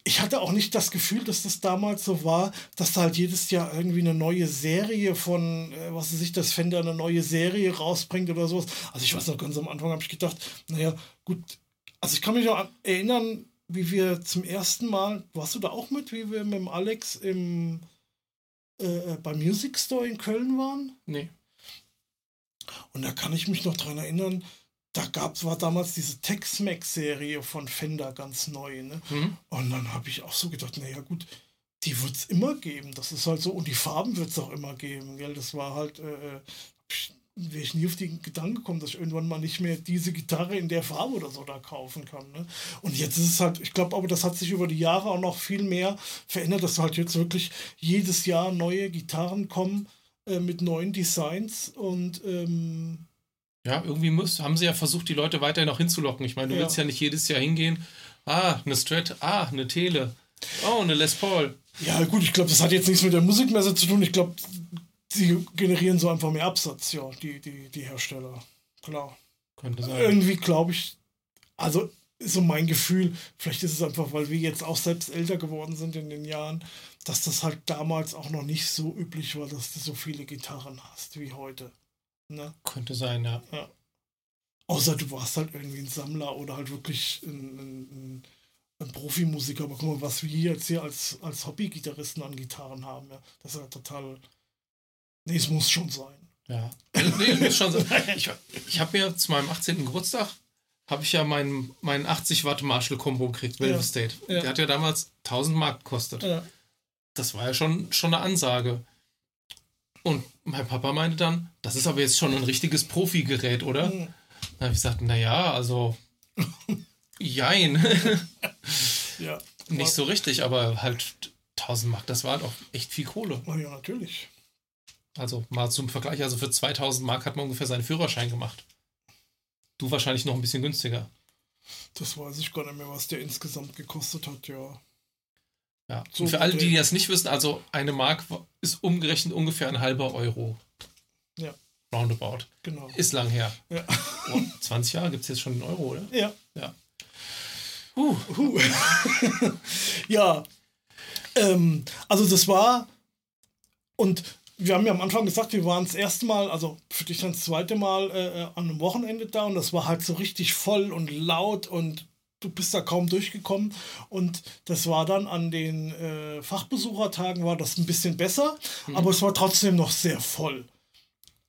Ich hatte auch nicht das Gefühl, dass das damals so war, dass da halt jedes Jahr irgendwie eine neue Serie von, äh, was weiß ich, das Fender eine neue Serie rausbringt oder sowas. Also ich weiß noch, ganz am Anfang habe ich gedacht, naja, gut, also ich kann mich noch erinnern, wie wir zum ersten Mal, warst du da auch mit, wie wir mit dem Alex im äh, beim Music Store in Köln waren? Nee. Und da kann ich mich noch dran erinnern, da gab war damals diese Tex-Mex-Serie von Fender ganz neu, ne? Mhm. Und dann habe ich auch so gedacht, naja gut, die wird es immer geben. Das ist halt so, und die Farben wird es auch immer geben, gell? Das war halt, äh, äh wäre ich nie auf den Gedanken gekommen, dass ich irgendwann mal nicht mehr diese Gitarre in der Farbe oder so da kaufen kann. Ne? Und jetzt ist es halt, ich glaube aber, das hat sich über die Jahre auch noch viel mehr verändert, dass halt jetzt wirklich jedes Jahr neue Gitarren kommen äh, mit neuen Designs und ähm, ja, irgendwie muss, haben sie ja versucht, die Leute weiterhin noch hinzulocken. Ich meine, du ja. willst ja nicht jedes Jahr hingehen, ah, eine Strat, ah, eine Tele, oh, eine Les Paul. Ja, gut, ich glaube, das hat jetzt nichts mit der Musikmesse zu tun. Ich glaube, sie generieren so einfach mehr Absatz, ja, die, die, die Hersteller. Klar. Könnte sein. Irgendwie glaube ich, also ist so mein Gefühl, vielleicht ist es einfach, weil wir jetzt auch selbst älter geworden sind in den Jahren, dass das halt damals auch noch nicht so üblich war, dass du so viele Gitarren hast wie heute. Ne? Könnte sein, ja. ja. Außer du warst halt irgendwie ein Sammler oder halt wirklich ein, ein, ein Profimusiker. Aber guck mal, was wir jetzt hier als, als Hobby-Gitarristen an Gitarren haben, ja, das ist ja total Nee, es muss schon sein. Ja. Nee, es muss schon sein. Ich, ich habe mir zu meinem 18. Geburtstag habe ich ja meinen, meinen 80 Watt Marshall Combo gekriegt, Velvet ja. State. Ja. Der hat ja damals 1000 Mark gekostet. Ja. Das war ja schon, schon eine Ansage. Und mein Papa meinte dann, das ist aber jetzt schon ein richtiges Profi-Gerät, oder? Mhm. Da habe ich gesagt, naja, also *laughs* jein. *laughs* ja. Nicht so richtig, aber halt 1000 Mark, das war doch echt viel Kohle. Oh ja, natürlich. Also mal zum Vergleich, also für 2000 Mark hat man ungefähr seinen Führerschein gemacht. Du wahrscheinlich noch ein bisschen günstiger. Das weiß ich gar nicht mehr, was der insgesamt gekostet hat, ja. Ja, so und für alle, die das nicht wissen, also eine Mark ist umgerechnet ungefähr ein halber Euro. Ja. Roundabout. Genau. Ist lang her. Ja. Oh, 20 Jahre gibt es jetzt schon einen Euro, oder? Ja. Ja. Huh. Huh. *laughs* ja. Ähm, also das war und wir haben ja am Anfang gesagt, wir waren das erste Mal, also für dich dann das zweite Mal äh, äh, an einem Wochenende da und das war halt so richtig voll und laut und du bist da kaum durchgekommen und das war dann an den äh, Fachbesuchertagen war das ein bisschen besser, mhm. aber es war trotzdem noch sehr voll.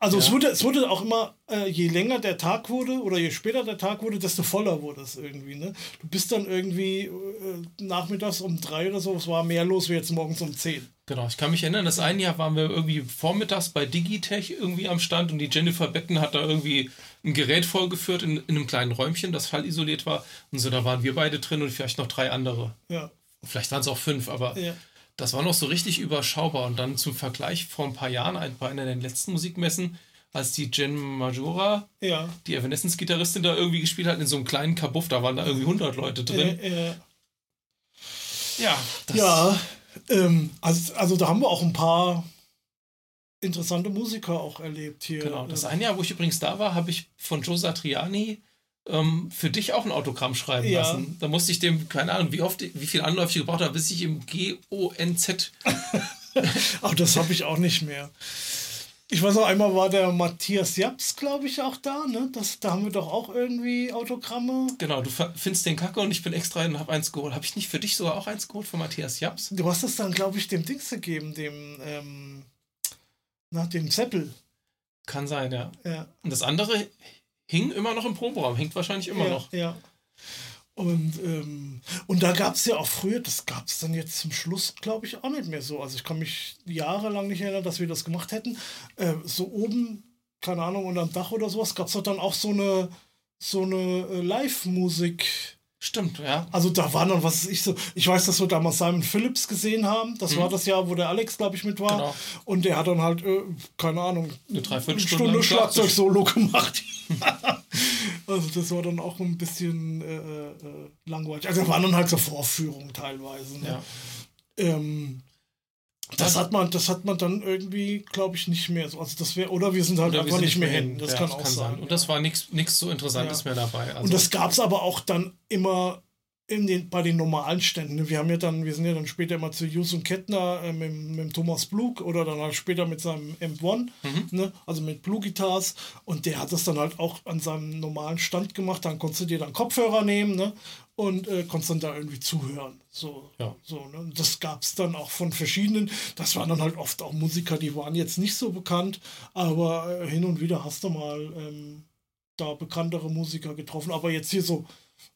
Also ja. es, wurde, es wurde auch immer, äh, je länger der Tag wurde oder je später der Tag wurde, desto voller wurde es irgendwie. Ne? Du bist dann irgendwie äh, nachmittags um drei oder so, es war mehr los wie jetzt morgens um zehn. Genau, ich kann mich erinnern, das eine Jahr waren wir irgendwie vormittags bei Digitech irgendwie am Stand und die Jennifer Betten hat da irgendwie ein Gerät vorgeführt in, in einem kleinen Räumchen, das fallisoliert war. Und so, da waren wir beide drin und vielleicht noch drei andere. Ja. Vielleicht waren es auch fünf, aber ja. Das war noch so richtig überschaubar. Und dann zum Vergleich vor ein paar Jahren, bei einer der letzten Musikmessen, als die Jen Majora, ja. die Evanescence-Gitarristin, da irgendwie gespielt hat in so einem kleinen Kabuff. Da waren da irgendwie 100 Leute drin. Äh, äh. Ja, ja ähm, also, also da haben wir auch ein paar interessante Musiker auch erlebt hier. Genau, das eine Jahr, wo ich übrigens da war, habe ich von Joe Satriani ähm, für dich auch ein Autogramm schreiben ja. lassen. Da musste ich dem, keine Ahnung, wie oft, wie viel Anläufe ich gebraucht habe, bis ich im G-O-N-Z. *laughs* Ach, das habe ich auch nicht mehr. Ich weiß noch, einmal war der Matthias Japs, glaube ich, auch da. Ne? Das, da haben wir doch auch irgendwie Autogramme. Genau, du findest den Kacke und ich bin extra und habe eins geholt. Habe ich nicht für dich sogar auch eins geholt von Matthias Japs? Du hast das dann, glaube ich, dem Dings gegeben, dem, ähm, na, dem Zeppel. Kann sein, ja. ja. Und das andere hing immer noch im Proberaum, hängt wahrscheinlich immer ja, noch. Ja. Und, ähm, und da gab es ja auch früher, das gab es dann jetzt zum Schluss, glaube ich, auch nicht mehr so. Also ich kann mich jahrelang nicht erinnern, dass wir das gemacht hätten. Äh, so oben, keine Ahnung, unterm Dach oder sowas, gab es dann auch so eine, so eine äh, Live-Musik. Stimmt, ja. Also da waren dann, was ich so, ich weiß, dass wir damals Simon Phillips gesehen haben. Das mhm. war das Jahr, wo der Alex, glaube ich, mit war. Genau. Und der hat dann halt, äh, keine Ahnung, eine Dreiviertelstunde Schlagzeug-Solo gemacht. *laughs* Also das war dann auch ein bisschen äh, äh, langweilig. Also waren dann halt so Vorführungen teilweise. Ne? Ja. Ähm, das hat man, das hat man dann irgendwie, glaube ich, nicht mehr so. Also das wäre, oder wir sind halt oder einfach nicht mehr hin. Das ja, kann auch kann sein. sein. Und das war nichts so Interessantes ja. mehr dabei. Also Und das gab es aber auch dann immer in den, bei den normalen Ständen. Wir haben ja dann, wir sind ja dann später immer zu Jus und Kettner äh, mit, mit Thomas Blug oder dann halt später mit seinem M1, mhm. ne? also mit Blue Guitars und der hat das dann halt auch an seinem normalen Stand gemacht. Dann konntest du dir dann Kopfhörer nehmen ne? und äh, konntest dann da irgendwie zuhören. So, ja. so ne? Das gab es dann auch von verschiedenen. Das waren dann halt oft auch Musiker, die waren jetzt nicht so bekannt, aber äh, hin und wieder hast du mal ähm, da bekanntere Musiker getroffen. Aber jetzt hier so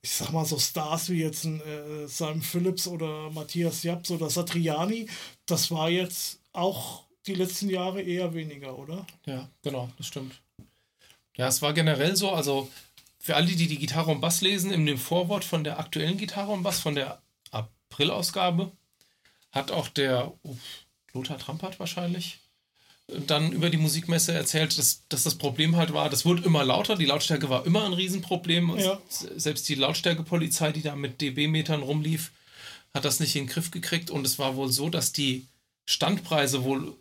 ich sag mal, so Stars wie jetzt ein äh, Simon Phillips oder Matthias Japs oder Satriani, das war jetzt auch die letzten Jahre eher weniger, oder? Ja, genau, das stimmt. Ja, es war generell so, also für alle, die die Gitarre und Bass lesen, in dem Vorwort von der aktuellen Gitarre und Bass, von der April-Ausgabe, hat auch der oh, Lothar Trampert wahrscheinlich dann über die Musikmesse erzählt, dass, dass das Problem halt war, das wurde immer lauter, die Lautstärke war immer ein Riesenproblem. Ja. Selbst die Lautstärkepolizei, die da mit dB-Metern rumlief, hat das nicht in den Griff gekriegt. Und es war wohl so, dass die Standpreise wohl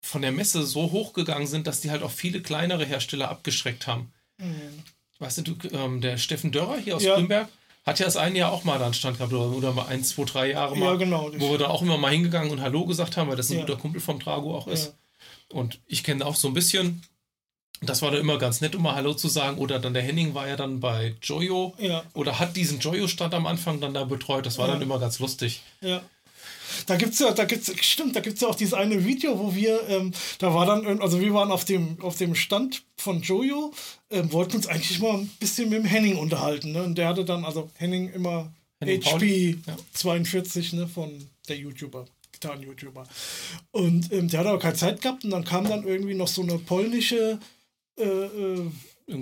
von der Messe so hoch gegangen sind, dass die halt auch viele kleinere Hersteller abgeschreckt haben. Mhm. Weißt du, ähm, der Steffen Dörrer hier aus ja. Grünberg hat ja das eine Jahr auch mal da einen Stand gehabt oder, oder mal ein, zwei, drei Jahre mal, ja, genau, wo wir da auch immer mal hingegangen und Hallo gesagt haben, weil das ein ja. guter Kumpel vom Trago auch ist. Und ich kenne auch so ein bisschen. Das war da immer ganz nett, um mal Hallo zu sagen. Oder dann der Henning war ja dann bei Joyo. Ja. Oder hat diesen Joyo-Stand am Anfang dann da betreut. Das war ja. dann immer ganz lustig. Ja. Da gibt's ja, da gibt's, stimmt, da gibt's ja auch dieses eine Video, wo wir, ähm, da war dann, also wir waren auf dem, auf dem Stand von Jojo, ähm, wollten uns eigentlich mal ein bisschen mit dem Henning unterhalten, ne? Und der hatte dann, also Henning immer Henning HP ja. 42, ne, von der YouTuber. Gitarren-YouTuber. Und ähm, der hat aber keine Zeit gehabt und dann kam dann irgendwie noch so eine polnische äh, äh,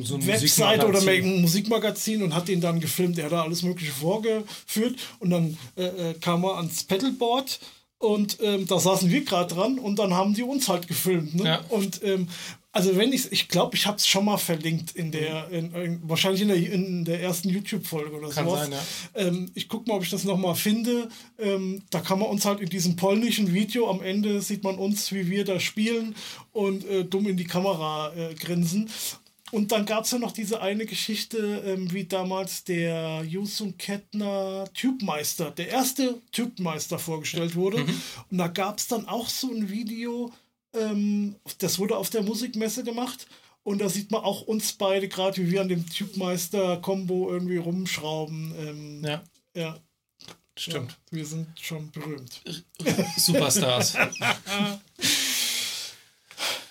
so ein Website oder ein Musikmagazin und hat ihn dann gefilmt. Er hat da alles Mögliche vorgeführt und dann äh, äh kam er ans Pedalboard und ähm, da saßen wir gerade dran und dann haben die uns halt gefilmt. Ne? Ja. Und ähm, also wenn ich, ich glaube, ich habe es schon mal verlinkt in der, in, in, wahrscheinlich in der, in der ersten YouTube-Folge oder kann sowas. Sein, ja. ähm, ich gucke mal, ob ich das noch mal finde. Ähm, da kann man uns halt in diesem polnischen Video am Ende sieht man uns, wie wir da spielen und äh, dumm in die Kamera äh, grinsen. Und dann gab es ja noch diese eine Geschichte, ähm, wie damals der Jusung Kettner Typmeister, der erste Typmeister vorgestellt wurde. Mhm. Und da gab es dann auch so ein Video, ähm, das wurde auf der Musikmesse gemacht. Und da sieht man auch uns beide gerade, wie wir an dem Typmeister-Kombo irgendwie rumschrauben. Ähm, ja. Ja. Stimmt. Ja, wir sind schon berühmt. Superstars. *laughs* ja.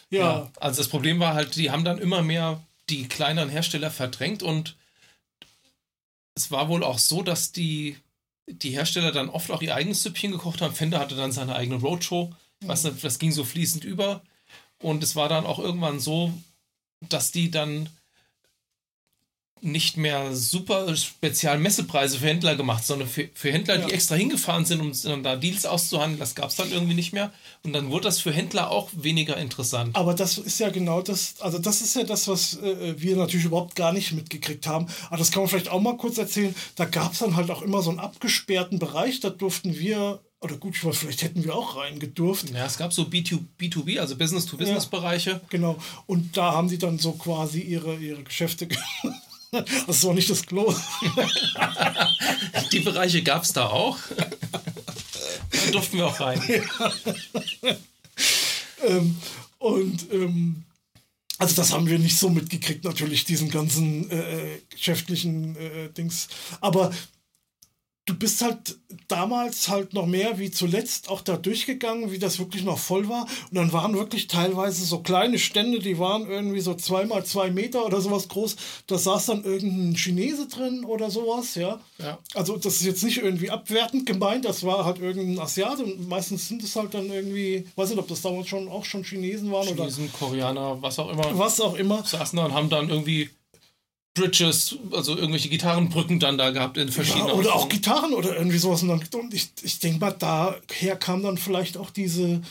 ja. Also das Problem war halt, die haben dann immer mehr die kleineren Hersteller verdrängt und es war wohl auch so, dass die, die Hersteller dann oft auch ihr eigenes Süppchen gekocht haben. Fender hatte dann seine eigene Roadshow was, das ging so fließend über. Und es war dann auch irgendwann so, dass die dann nicht mehr super spezial Messepreise für Händler gemacht, sondern für, für Händler, ja. die extra hingefahren sind, um dann da Deals auszuhandeln. Das gab es dann irgendwie nicht mehr. Und dann wurde das für Händler auch weniger interessant. Aber das ist ja genau das, also das ist ja das, was äh, wir natürlich überhaupt gar nicht mitgekriegt haben. Aber das kann man vielleicht auch mal kurz erzählen. Da gab es dann halt auch immer so einen abgesperrten Bereich, da durften wir oder gut, ich weiß, vielleicht hätten wir auch reingedurft. Ja, es gab so B2, B2B, also Business-to-Business-Bereiche. Ja, genau. Und da haben die dann so quasi ihre, ihre Geschäfte *laughs* Das war nicht das Klo. *laughs* Die Bereiche gab es da auch. Da durften wir auch rein. Ja. ähm, und ähm, also das haben wir nicht so mitgekriegt, natürlich, diesen ganzen äh, geschäftlichen äh, Dings. Aber du bist halt damals halt noch mehr wie zuletzt auch da durchgegangen, wie das wirklich noch voll war. Und dann waren wirklich teilweise so kleine Stände, die waren irgendwie so zweimal zwei Meter oder sowas groß. Da saß dann irgendein Chinese drin oder sowas, ja. ja. Also das ist jetzt nicht irgendwie abwertend gemeint, das war halt irgendein Asiate und meistens sind es halt dann irgendwie, weiß nicht, ob das damals schon auch schon Chinesen waren Chinesen, oder. Chinesen, Koreaner, was auch immer. Was auch immer. Saßen da und haben dann irgendwie Bridges, also irgendwelche Gitarrenbrücken dann da gehabt in verschiedenen. Ja, oder auch Gitarren oder irgendwie sowas. Und, dann, und ich, ich denke mal, daher kam dann vielleicht auch diese,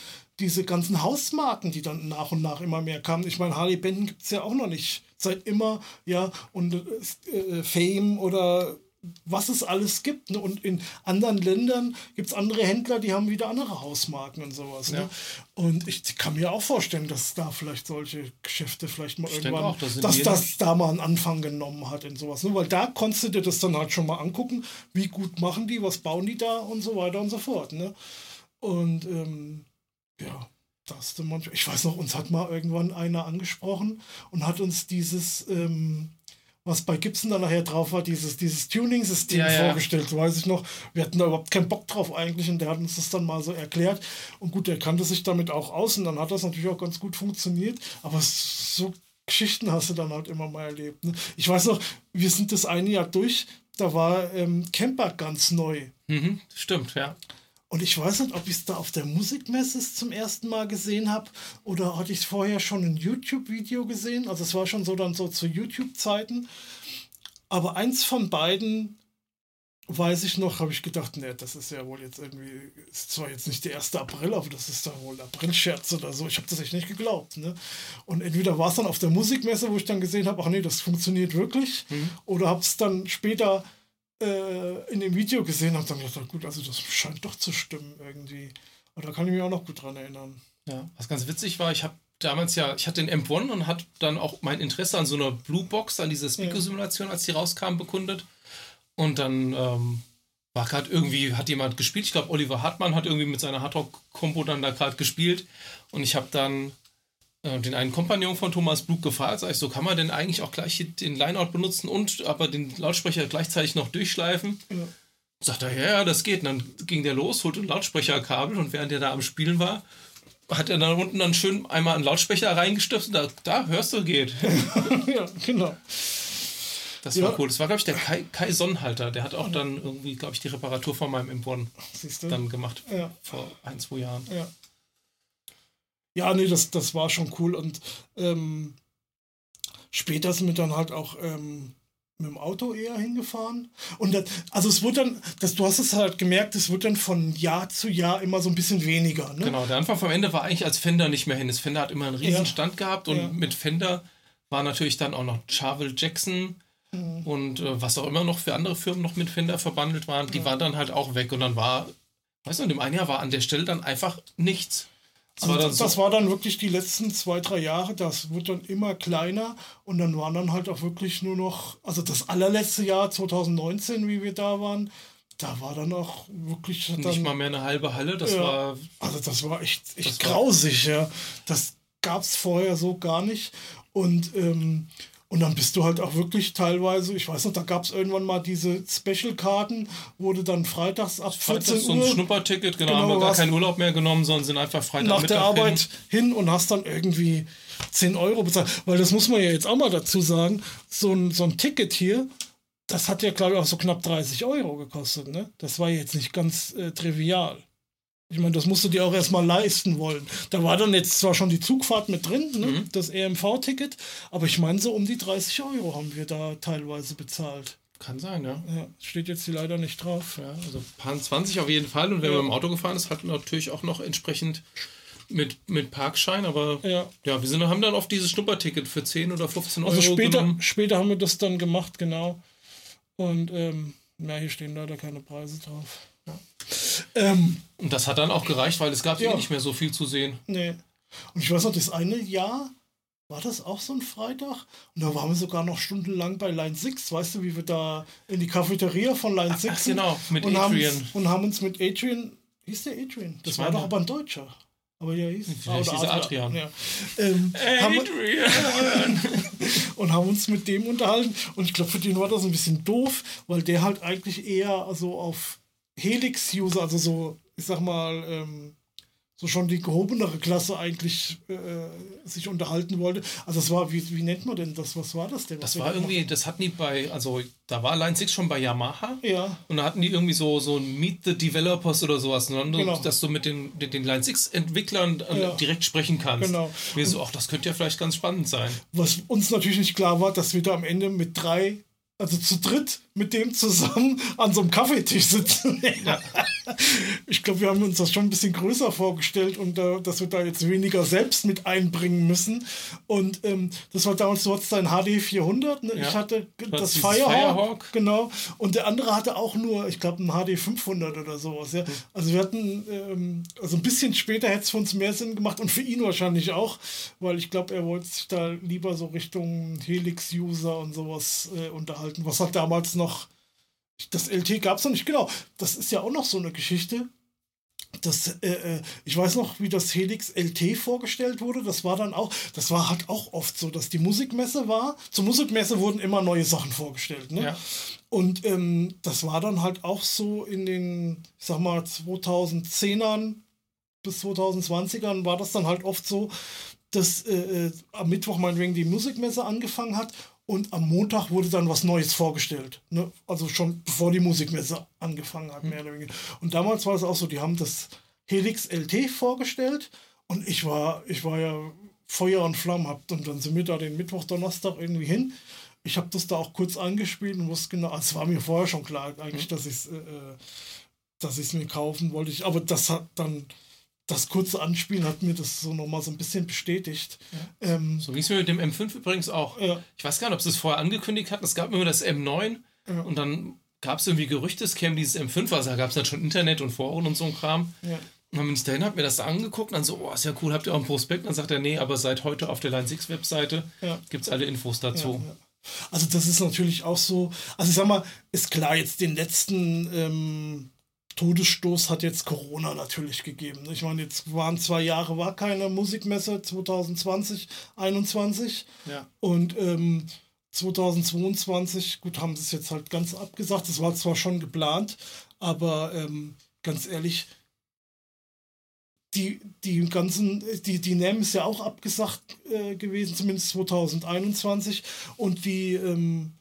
diese ganzen Hausmarken, die dann nach und nach immer mehr kamen. Ich meine, Harley Benton gibt es ja auch noch nicht seit immer, ja, und äh, Fame oder was es alles gibt. Ne? Und in anderen Ländern gibt es andere Händler, die haben wieder andere Hausmarken und sowas. Ne? Ja. Und ich kann mir auch vorstellen, dass da vielleicht solche Geschäfte vielleicht mal ich irgendwann, auch, das dass das da mal einen Anfang genommen hat in sowas. Ne? Weil da konntest du dir das dann halt schon mal angucken, wie gut machen die, was bauen die da und so weiter und so fort. Ne? Und ähm, ja. Das manchmal, ich weiß noch, uns hat mal irgendwann einer angesprochen und hat uns dieses ähm, was bei Gibson dann nachher drauf war, dieses, dieses Tuning-System ja, vorgestellt, ja. weiß ich noch. Wir hatten da überhaupt keinen Bock drauf eigentlich und der hat uns das dann mal so erklärt. Und gut, der kannte sich damit auch aus und dann hat das natürlich auch ganz gut funktioniert. Aber so Geschichten hast du dann halt immer mal erlebt. Ne? Ich weiß noch, wir sind das eine Jahr durch, da war ähm, Camper ganz neu. Mhm, stimmt, ja. Und ich weiß nicht, ob ich es da auf der Musikmesse zum ersten Mal gesehen habe oder hatte ich es vorher schon ein YouTube-Video gesehen. Also es war schon so dann so zu YouTube-Zeiten. Aber eins von beiden weiß ich noch, habe ich gedacht, nee, das ist ja wohl jetzt irgendwie, ist zwar jetzt nicht der 1. April, aber das ist da wohl der Aprilscherz oder so. Ich habe das echt nicht geglaubt. Ne? Und entweder war es dann auf der Musikmesse, wo ich dann gesehen habe, ach nee, das funktioniert wirklich. Mhm. Oder habe es dann später in dem Video gesehen habe, dann gedacht, gut, also das scheint doch zu stimmen irgendwie. Und da kann ich mich auch noch gut dran erinnern. Ja, was ganz witzig war, ich habe damals ja, ich hatte den M1 und hatte dann auch mein Interesse an so einer Blue Box, an dieser Speaker-Simulation, als die rauskam, bekundet. Und dann ähm, war gerade irgendwie, hat jemand gespielt, ich glaube Oliver Hartmann hat irgendwie mit seiner Hardrock-Kombo dann da gerade gespielt. Und ich habe dann äh, den einen Kompagnon von Thomas Blug gefragt, sag ich, so kann man denn eigentlich auch gleich den Lineout benutzen und aber den Lautsprecher gleichzeitig noch durchschleifen? Ja. Sagt er, ja, ja, das geht. Und dann ging der los, holte ein Lautsprecherkabel und während er da am Spielen war, hat er dann unten dann schön einmal einen Lautsprecher reingestiftet und da, da hörst du, geht. *laughs* ja, genau. Das war ja. cool. Das war, glaube ich, der Kai, Kai Sonnenhalter. Der hat auch dann irgendwie, glaube ich, die Reparatur von meinem M1 dann gemacht. Ja. Vor ein, zwei Jahren. Ja. Ja, nee, das, das war schon cool. Und ähm, später sind wir dann halt auch ähm, mit dem Auto eher hingefahren. Und das, also es wird dann, das, du hast es halt gemerkt, es wird dann von Jahr zu Jahr immer so ein bisschen weniger. Ne? Genau, der Anfang vom Ende war eigentlich als Fender nicht mehr hin. Das Fender hat immer einen riesen ja. Stand gehabt und ja. mit Fender war natürlich dann auch noch Charvel Jackson mhm. und äh, was auch immer noch für andere Firmen noch mit Fender verbandelt waren, die ja. waren dann halt auch weg und dann war, weißt du, in dem einen Jahr war an der Stelle dann einfach nichts. Das, war dann, so das war dann wirklich die letzten zwei, drei Jahre, das wird dann immer kleiner und dann waren dann halt auch wirklich nur noch, also das allerletzte Jahr 2019, wie wir da waren, da war dann auch wirklich. Nicht dann, mal mehr eine halbe Halle, das ja, war. Also das war echt, echt grausig, war, ja. Das gab es vorher so gar nicht. Und ähm, und dann bist du halt auch wirklich teilweise, ich weiß noch, da gab es irgendwann mal diese Special-Karten, wurde dann freitags ab 14 Freitags so ein Schnupperticket, genau, genau haben wir gar keinen Urlaub mehr genommen, sondern sind einfach Freitag Nach der Arbeit hin. hin und hast dann irgendwie 10 Euro bezahlt. Weil das muss man ja jetzt auch mal dazu sagen, so ein, so ein Ticket hier, das hat ja, glaube ich, auch so knapp 30 Euro gekostet. Ne? Das war jetzt nicht ganz äh, trivial. Ich meine, das musst du dir auch erstmal leisten wollen. Da war dann jetzt zwar schon die Zugfahrt mit drin, ne? mhm. das EMV-Ticket, aber ich meine, so um die 30 Euro haben wir da teilweise bezahlt. Kann sein, ja. ja. Steht jetzt hier leider nicht drauf. Ja, also paar 20 auf jeden Fall. Und wenn ja. man im Auto gefahren ist, hat natürlich auch noch entsprechend mit, mit Parkschein, aber ja, ja wir sind, haben dann oft dieses Schnupperticket für 10 oder 15 also Euro. Also später, genommen. später haben wir das dann gemacht, genau. Und ähm, ja, hier stehen leider keine Preise drauf. Ja. Ähm, und das hat dann auch gereicht, weil es gab ja eh nicht mehr so viel zu sehen. Nee. Und ich weiß noch, das eine Jahr war das auch so ein Freitag? Und da waren wir sogar noch stundenlang bei Line 6. Weißt du, wie wir da in die Cafeteria von Line 6 Ach, genau, mit und Adrian. Haben, und haben uns mit Adrian, hieß der Adrian? Das ich war doch aber ein Deutscher. Aber ja, hieß ah, dieser Adrian. Ja. Ähm, Adrian! *laughs* und haben uns mit dem unterhalten. Und ich glaube, für den war das ein bisschen doof, weil der halt eigentlich eher also auf Helix-User, also so, ich sag mal, ähm, so schon die gehobenere Klasse eigentlich äh, sich unterhalten wollte. Also das war, wie, wie nennt man denn das? Was war das denn? Das war irgendwie, das hatten die bei, also da war Line 6 schon bei Yamaha. Ja. Und da hatten die irgendwie so, so ein Meet the Developers oder sowas, ne? genau. dass du mit den, den, den Line 6 Entwicklern äh, ja. direkt sprechen kannst. Genau. Wir so, ach, das könnte ja vielleicht ganz spannend sein. Was uns natürlich nicht klar war, dass wir da am Ende mit drei also zu dritt mit dem zusammen an so einem Kaffeetisch sitzen. *laughs* Ja. Ich glaube, wir haben uns das schon ein bisschen größer vorgestellt und äh, dass wir da jetzt weniger selbst mit einbringen müssen. Und ähm, das war damals, du hattest dein HD 400, ne? ja. ich hatte das Firehawk, Firehawk, genau. Und der andere hatte auch nur, ich glaube, ein HD 500 oder sowas. Ja? Also wir hatten, ähm, also ein bisschen später hätte es für uns mehr Sinn gemacht und für ihn wahrscheinlich auch, weil ich glaube, er wollte sich da lieber so Richtung Helix-User und sowas äh, unterhalten, was halt damals noch das LT gab es noch nicht, genau. Das ist ja auch noch so eine Geschichte. Das, äh, äh, ich weiß noch, wie das Helix LT vorgestellt wurde. Das war dann auch, das war halt auch oft so, dass die Musikmesse war. Zur Musikmesse wurden immer neue Sachen vorgestellt. Ne? Ja. Und ähm, das war dann halt auch so in den, ich sag mal, 2010ern bis 2020ern war das dann halt oft so, dass äh, äh, am Mittwoch meinetwegen die Musikmesse angefangen hat und am Montag wurde dann was Neues vorgestellt. Ne? Also schon bevor die Musikmesse angefangen hat, mehr oder weniger. Und damals war es auch so, die haben das Helix LT vorgestellt und ich war, ich war ja Feuer und Flamme habt und dann sind wir da den Mittwoch, Donnerstag irgendwie hin. Ich habe das da auch kurz angespielt und wusste genau, es war mir vorher schon klar eigentlich, dass ich es äh, äh, dass ich es mir kaufen wollte. Ich, aber das hat dann das kurze Anspielen hat mir das so nochmal so ein bisschen bestätigt. Ja. Ähm, so ging es mir mit dem M5 übrigens auch. Ja. Ich weiß gar nicht, ob sie es vorher angekündigt hatten. Es gab immer das M9 ja. und dann gab es irgendwie Gerüchte, es käme dieses M5, also da gab es dann schon Internet und Foren und so ein Kram. Ja. Und dann bin ich dahin, hab mir das da angeguckt und dann so, oh, ist ja cool, habt ihr auch einen Prospekt? Und dann sagt er, nee, aber seit heute auf der Line 6 Webseite ja. gibt es alle Infos dazu. Also das ist natürlich auch so, also ich sag mal, ist klar, jetzt den letzten ähm, Todesstoß hat jetzt Corona natürlich gegeben. Ich meine, jetzt waren zwei Jahre, war keine Musikmesse, 2020, 2021. Ja. Und ähm, 2022, gut, haben sie es jetzt halt ganz abgesagt. Es war zwar schon geplant, aber ähm, ganz ehrlich, die, die ganzen, die, die NEM ist ja auch abgesagt äh, gewesen, zumindest 2021. Und die, ähm,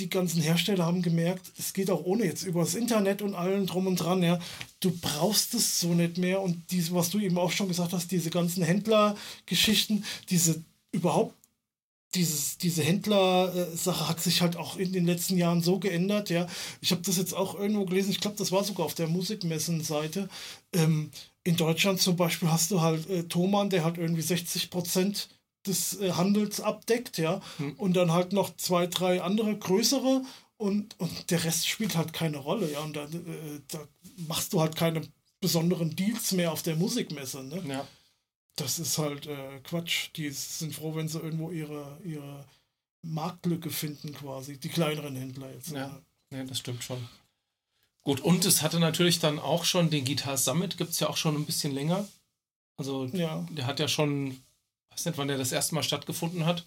die ganzen Hersteller haben gemerkt, es geht auch ohne jetzt über das Internet und allen drum und dran, ja. Du brauchst es so nicht mehr und diese, was du eben auch schon gesagt hast, diese ganzen Händlergeschichten, diese überhaupt dieses, diese Händler-Sache hat sich halt auch in den letzten Jahren so geändert, ja. Ich habe das jetzt auch irgendwo gelesen, ich glaube, das war sogar auf der Musikmessen-Seite. Ähm, in Deutschland zum Beispiel hast du halt äh, Thomann, der hat irgendwie 60 Prozent des äh, Handels abdeckt, ja. Hm. Und dann halt noch zwei, drei andere größere und, und der Rest spielt halt keine Rolle, ja. Und da, äh, da machst du halt keine besonderen Deals mehr auf der Musikmesse, ne? Ja. Das ist halt äh, Quatsch. Die sind froh, wenn sie irgendwo ihre, ihre Marktlücke finden, quasi. Die kleineren Händler jetzt. Ja, ne? ja das stimmt schon. Gut, und es hatte natürlich dann auch schon den Guitar Summit, gibt es ja auch schon ein bisschen länger. Also ja. der hat ja schon weiß nicht, wann der das erste Mal stattgefunden hat.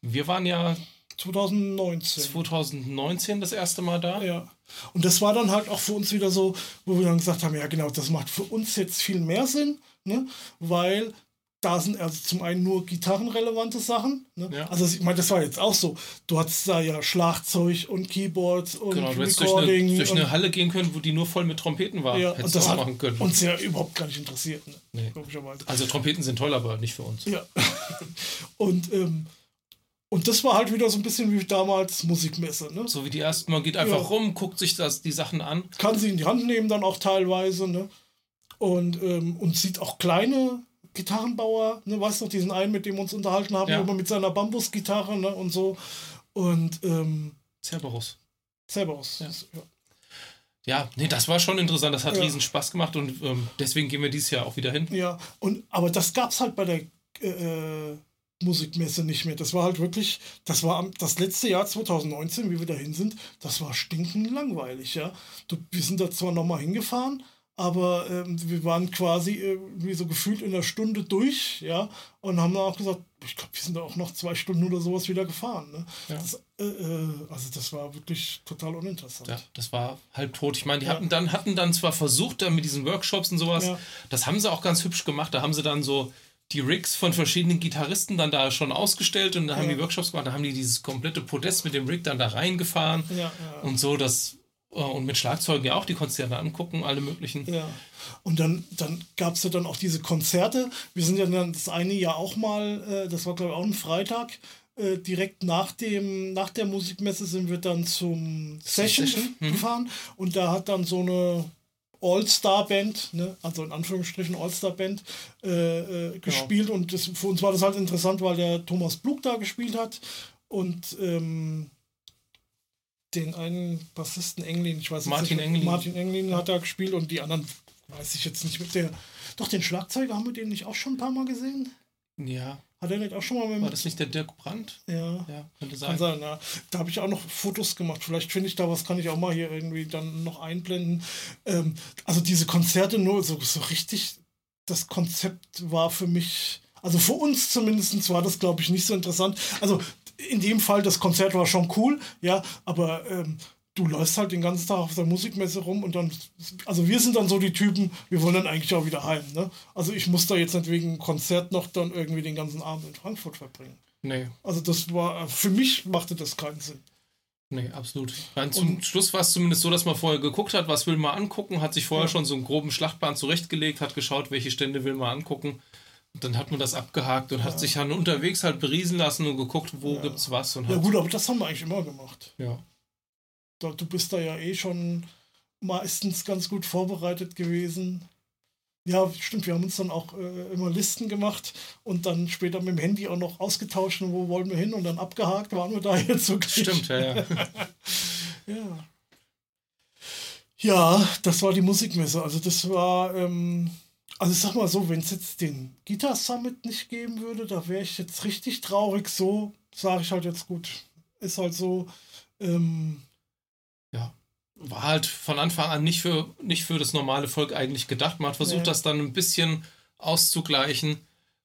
Wir waren ja 2019. 2019 das erste Mal da. Ja. Und das war dann halt auch für uns wieder so, wo wir dann gesagt haben, ja genau, das macht für uns jetzt viel mehr Sinn, ne? weil da sind also zum einen nur gitarrenrelevante Sachen. Ne? Ja. Also ich meine, das war jetzt auch so. Du hattest da ja Schlagzeug und Keyboards und genau, du Recording. Durch, eine, durch eine Halle gehen können, wo die nur voll mit Trompeten war. Ja, und das hat machen können. uns ja überhaupt gar nicht interessiert. Ne? Nee. Also Trompeten sind toll, aber nicht für uns. Ja. *laughs* und ähm, und das war halt wieder so ein bisschen wie damals Musikmesse. Ne? So wie die ersten, man geht einfach ja. rum, guckt sich das, die Sachen an. Kann sie in die Hand nehmen dann auch teilweise. Ne? Und, ähm, und sieht auch kleine Gitarrenbauer, ne? weißt du, diesen einen, mit dem wir uns unterhalten haben, ja. immer mit seiner Bambusgitarre ne? und so. Und ähm, Cerberus. Cerberus. Ja. ja. Ja, nee, das war schon interessant. Das hat ja. riesen Spaß gemacht und ähm, deswegen gehen wir dieses Jahr auch wieder hin. Ja, und aber das gab es halt bei der äh, Musikmesse nicht mehr. Das war halt wirklich, das war das letzte Jahr 2019, wie wir dahin sind, das war stinkend langweilig, ja. Du, wir sind da zwar nochmal hingefahren, aber ähm, wir waren quasi äh, wie so gefühlt in einer Stunde durch, ja, und haben dann auch gesagt, ich glaube, wir sind da auch noch zwei Stunden oder sowas wieder gefahren. Ne? Ja. Das, äh, äh, also das war wirklich total uninteressant. Ja, das war halb tot. Ich meine, die ja. hatten dann hatten dann zwar versucht, dann mit diesen Workshops und sowas, ja. das haben sie auch ganz hübsch gemacht. Da haben sie dann so die Rigs von verschiedenen Gitarristen dann da schon ausgestellt und dann haben die Workshops gemacht, da haben die dieses komplette Podest mit dem Rig dann da reingefahren und so, das äh, und mit Schlagzeugen ja auch, die dann angucken, alle möglichen. Ja. Und dann, dann gab es ja dann auch diese Konzerte. Wir sind ja dann das eine Jahr auch mal, äh, das war glaube ich auch ein Freitag, äh, direkt nach, dem, nach der Musikmesse sind wir dann zum Session, Session? Mhm. gefahren. Und da hat dann so eine All-Star-Band, ne? also in Anführungsstrichen All-Star-Band, äh, äh, genau. gespielt. Ja. Und das, für uns war das halt interessant, weil der Thomas Blug da gespielt hat und ähm, den einen Bassisten Englin, ich weiß Martin nicht, Englin. Martin Englin hat da gespielt und die anderen weiß ich jetzt nicht mit der. Doch, den Schlagzeuger haben wir den nicht auch schon ein paar Mal gesehen? Ja. Hat er nicht auch schon mal mit. War das nicht der Dirk Brandt? Ja. Ja, könnte sein. Kann sein, ja. Da habe ich auch noch Fotos gemacht. Vielleicht finde ich da was, kann ich auch mal hier irgendwie dann noch einblenden. Ähm, also diese Konzerte nur so, so richtig, das Konzept war für mich. Also für uns zumindest war das, glaube ich, nicht so interessant. Also in dem Fall, das Konzert war schon cool, ja, aber ähm, du läufst halt den ganzen Tag auf der Musikmesse rum und dann, also wir sind dann so die Typen, wir wollen dann eigentlich auch wieder heim, ne? Also ich muss da jetzt nicht wegen Konzert noch dann irgendwie den ganzen Abend in Frankfurt verbringen. Nee. Also das war, für mich machte das keinen Sinn. Nee, absolut. Dann zum und, Schluss war es zumindest so, dass man vorher geguckt hat, was will man angucken, hat sich vorher ja. schon so einen groben Schlachtplan zurechtgelegt, hat geschaut, welche Stände will man angucken. Dann hat man das abgehakt und ja. hat sich dann unterwegs halt beriesen lassen und geguckt, wo ja. gibt's was. Und ja gut, aber das haben wir eigentlich immer gemacht. Ja du bist da ja eh schon meistens ganz gut vorbereitet gewesen. Ja, stimmt, wir haben uns dann auch äh, immer Listen gemacht und dann später mit dem Handy auch noch ausgetauscht, wo wollen wir hin und dann abgehakt, waren wir da *laughs* jetzt so Stimmt, ja, ja. *laughs* ja. Ja, das war die Musikmesse. Also das war, ähm, also ich sag mal so, wenn es jetzt den Guitar Summit nicht geben würde, da wäre ich jetzt richtig traurig. So sage ich halt jetzt gut. Ist halt so, ähm, ja, war halt von Anfang an nicht für, nicht für das normale Volk eigentlich gedacht. Man hat versucht, ja. das dann ein bisschen auszugleichen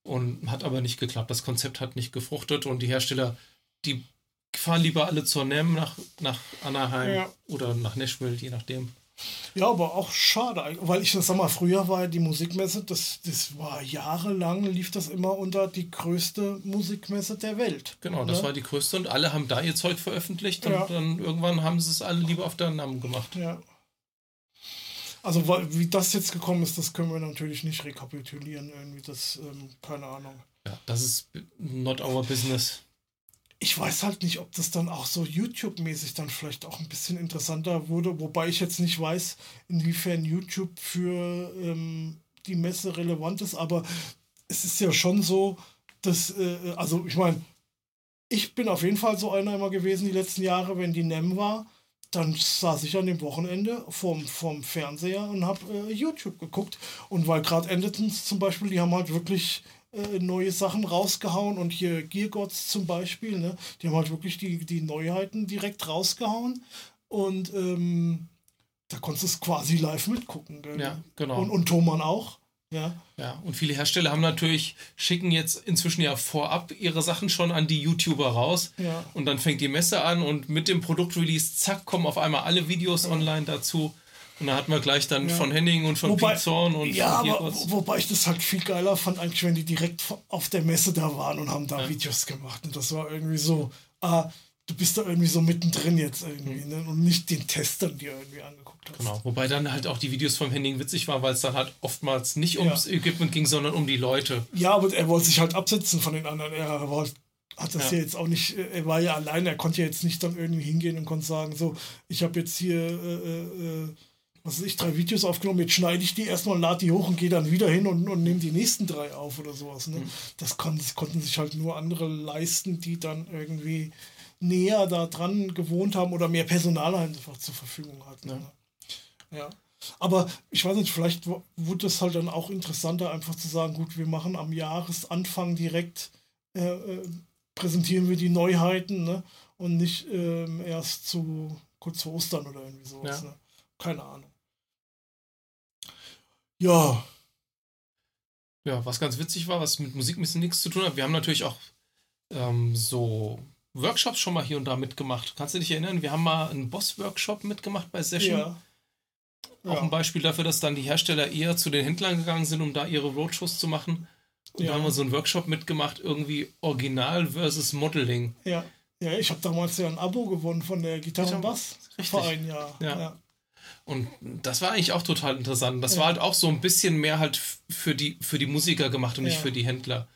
und hat aber nicht geklappt. Das Konzept hat nicht gefruchtet und die Hersteller, die fahren lieber alle zur NEM nach, nach Anaheim ja. oder nach Nashville, je nachdem. Ja, aber auch schade, weil ich sag mal, früher war die Musikmesse, das, das war jahrelang, lief das immer unter die größte Musikmesse der Welt. Genau, ne? das war die größte und alle haben da ihr Zeug veröffentlicht und ja. dann irgendwann haben sie es alle lieber auf der Namen gemacht. Ja. Also wie das jetzt gekommen ist, das können wir natürlich nicht rekapitulieren, irgendwie, das, ähm, keine Ahnung. Ja, das ist not our business ich weiß halt nicht, ob das dann auch so YouTube-mäßig dann vielleicht auch ein bisschen interessanter wurde, wobei ich jetzt nicht weiß, inwiefern YouTube für ähm, die Messe relevant ist, aber es ist ja schon so, dass, äh, also ich meine, ich bin auf jeden Fall so einer immer gewesen die letzten Jahre, wenn die NEM war, dann saß ich an dem Wochenende vorm, vorm Fernseher und habe äh, YouTube geguckt. Und weil gerade Endetons zum Beispiel, die haben halt wirklich äh, neue Sachen rausgehauen und hier Gear Gods zum Beispiel, ne? Die haben halt wirklich die, die Neuheiten direkt rausgehauen und ähm, da konntest du es quasi live mitgucken. Gell? Ja, genau. Und, und Thomann auch. Ja. ja, und viele Hersteller haben natürlich, schicken jetzt inzwischen ja vorab ihre Sachen schon an die YouTuber raus. Ja. Und dann fängt die Messe an und mit dem Produktrelease, zack, kommen auf einmal alle Videos ja. online dazu. Und da hatten wir gleich dann ja. von Henning und von wobei, Pete Zorn und Ja, aber, wobei ich das halt viel geiler fand, eigentlich, wenn die direkt auf der Messe da waren und haben da ja. Videos gemacht. Und das war irgendwie so, ah, du bist da irgendwie so mittendrin jetzt irgendwie, mhm. ne? Und nicht den Testern, die irgendwie angeguckt hast. Genau, wobei dann halt auch die Videos vom Henning witzig waren, weil es dann halt oftmals nicht ums ja. Equipment ging, sondern um die Leute. Ja, aber er wollte sich halt absetzen von den anderen. Er wollte hat das ja. ja. jetzt auch nicht, er war ja allein, er konnte ja jetzt nicht dann irgendwie hingehen und konnte sagen, so, ich habe jetzt hier, äh, äh, äh was ich, drei Videos aufgenommen, jetzt schneide ich die erstmal, lade die hoch und gehe dann wieder hin und, und nehme die nächsten drei auf oder sowas. Ne? Mhm. Das konnten, konnten sich halt nur andere leisten, die dann irgendwie näher da dran gewohnt haben oder mehr Personal einfach zur Verfügung hatten. Ja. Ne? ja. Aber ich weiß nicht, vielleicht wurde es halt dann auch interessanter, einfach zu sagen, gut, wir machen am Jahresanfang direkt, äh, äh, präsentieren wir die Neuheiten ne? und nicht ähm, erst zu kurz vor Ostern oder irgendwie sowas. Ja. Ne? Keine Ahnung. Ja. Ja, was ganz witzig war, was mit Musik ein bisschen nichts zu tun hat. Wir haben natürlich auch ähm, so Workshops schon mal hier und da mitgemacht. Kannst du dich erinnern? Wir haben mal einen Boss-Workshop mitgemacht bei Session. Ja. Auch ja. ein Beispiel dafür, dass dann die Hersteller eher zu den Händlern gegangen sind, um da ihre Roadshows zu machen. Und ja. da haben wir so einen Workshop mitgemacht, irgendwie Original versus Modeling. Ja, ja ich habe damals ja ein Abo gewonnen von der Gitarre und Bass vor einem Jahr. Ja. ja. Und das war eigentlich auch total interessant. Das ja. war halt auch so ein bisschen mehr halt für die, für die Musiker gemacht und ja. nicht für die Händler.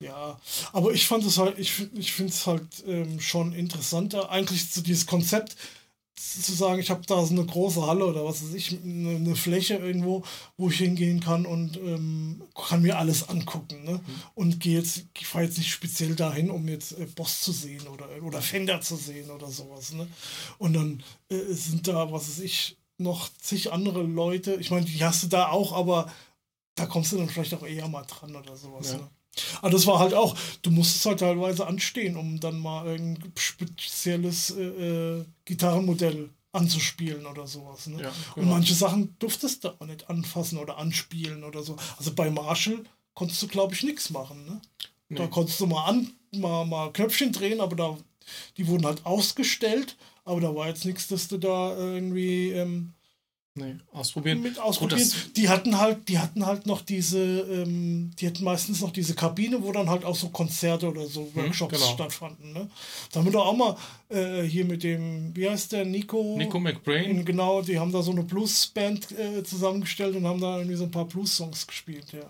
Ja, aber ich fand es halt, ich, ich finde es halt ähm, schon interessanter, eigentlich so dieses Konzept zu sagen, ich habe da so eine große Halle oder was weiß ich, eine, eine Fläche irgendwo, wo ich hingehen kann und ähm, kann mir alles angucken. Ne? Mhm. Und gehe jetzt, ich fahre jetzt nicht speziell dahin, um jetzt äh, Boss zu sehen oder, oder Fender zu sehen oder sowas. Ne? Und dann äh, sind da, was weiß ich, noch zig andere Leute. Ich meine, die hast du da auch, aber da kommst du dann vielleicht auch eher mal dran oder sowas. Ja. Ne? Aber das war halt auch, du musstest halt teilweise anstehen, um dann mal ein spezielles äh, äh, Gitarrenmodell anzuspielen oder sowas. Ne? Ja, genau. Und manche Sachen durftest du auch nicht anfassen oder anspielen oder so. Also bei Marshall konntest du, glaube ich, nichts machen. Ne? Nee. Da konntest du mal an, mal, mal Knöpfchen drehen, aber da, die wurden halt ausgestellt aber da war jetzt nichts, dass du da irgendwie. Ähm, Nee, ausprobieren. Mit ausprobieren. Gut, die hatten halt, die hatten halt noch diese, ähm, die hatten meistens noch diese Kabine, wo dann halt auch so Konzerte oder so hm, Workshops genau. stattfanden. Ne? Da haben wir doch auch mal äh, hier mit dem, wie heißt der, Nico? Nico McBrain. Genau, die haben da so eine Bluesband äh, zusammengestellt und haben da irgendwie so ein paar Blues-Songs gespielt, ja.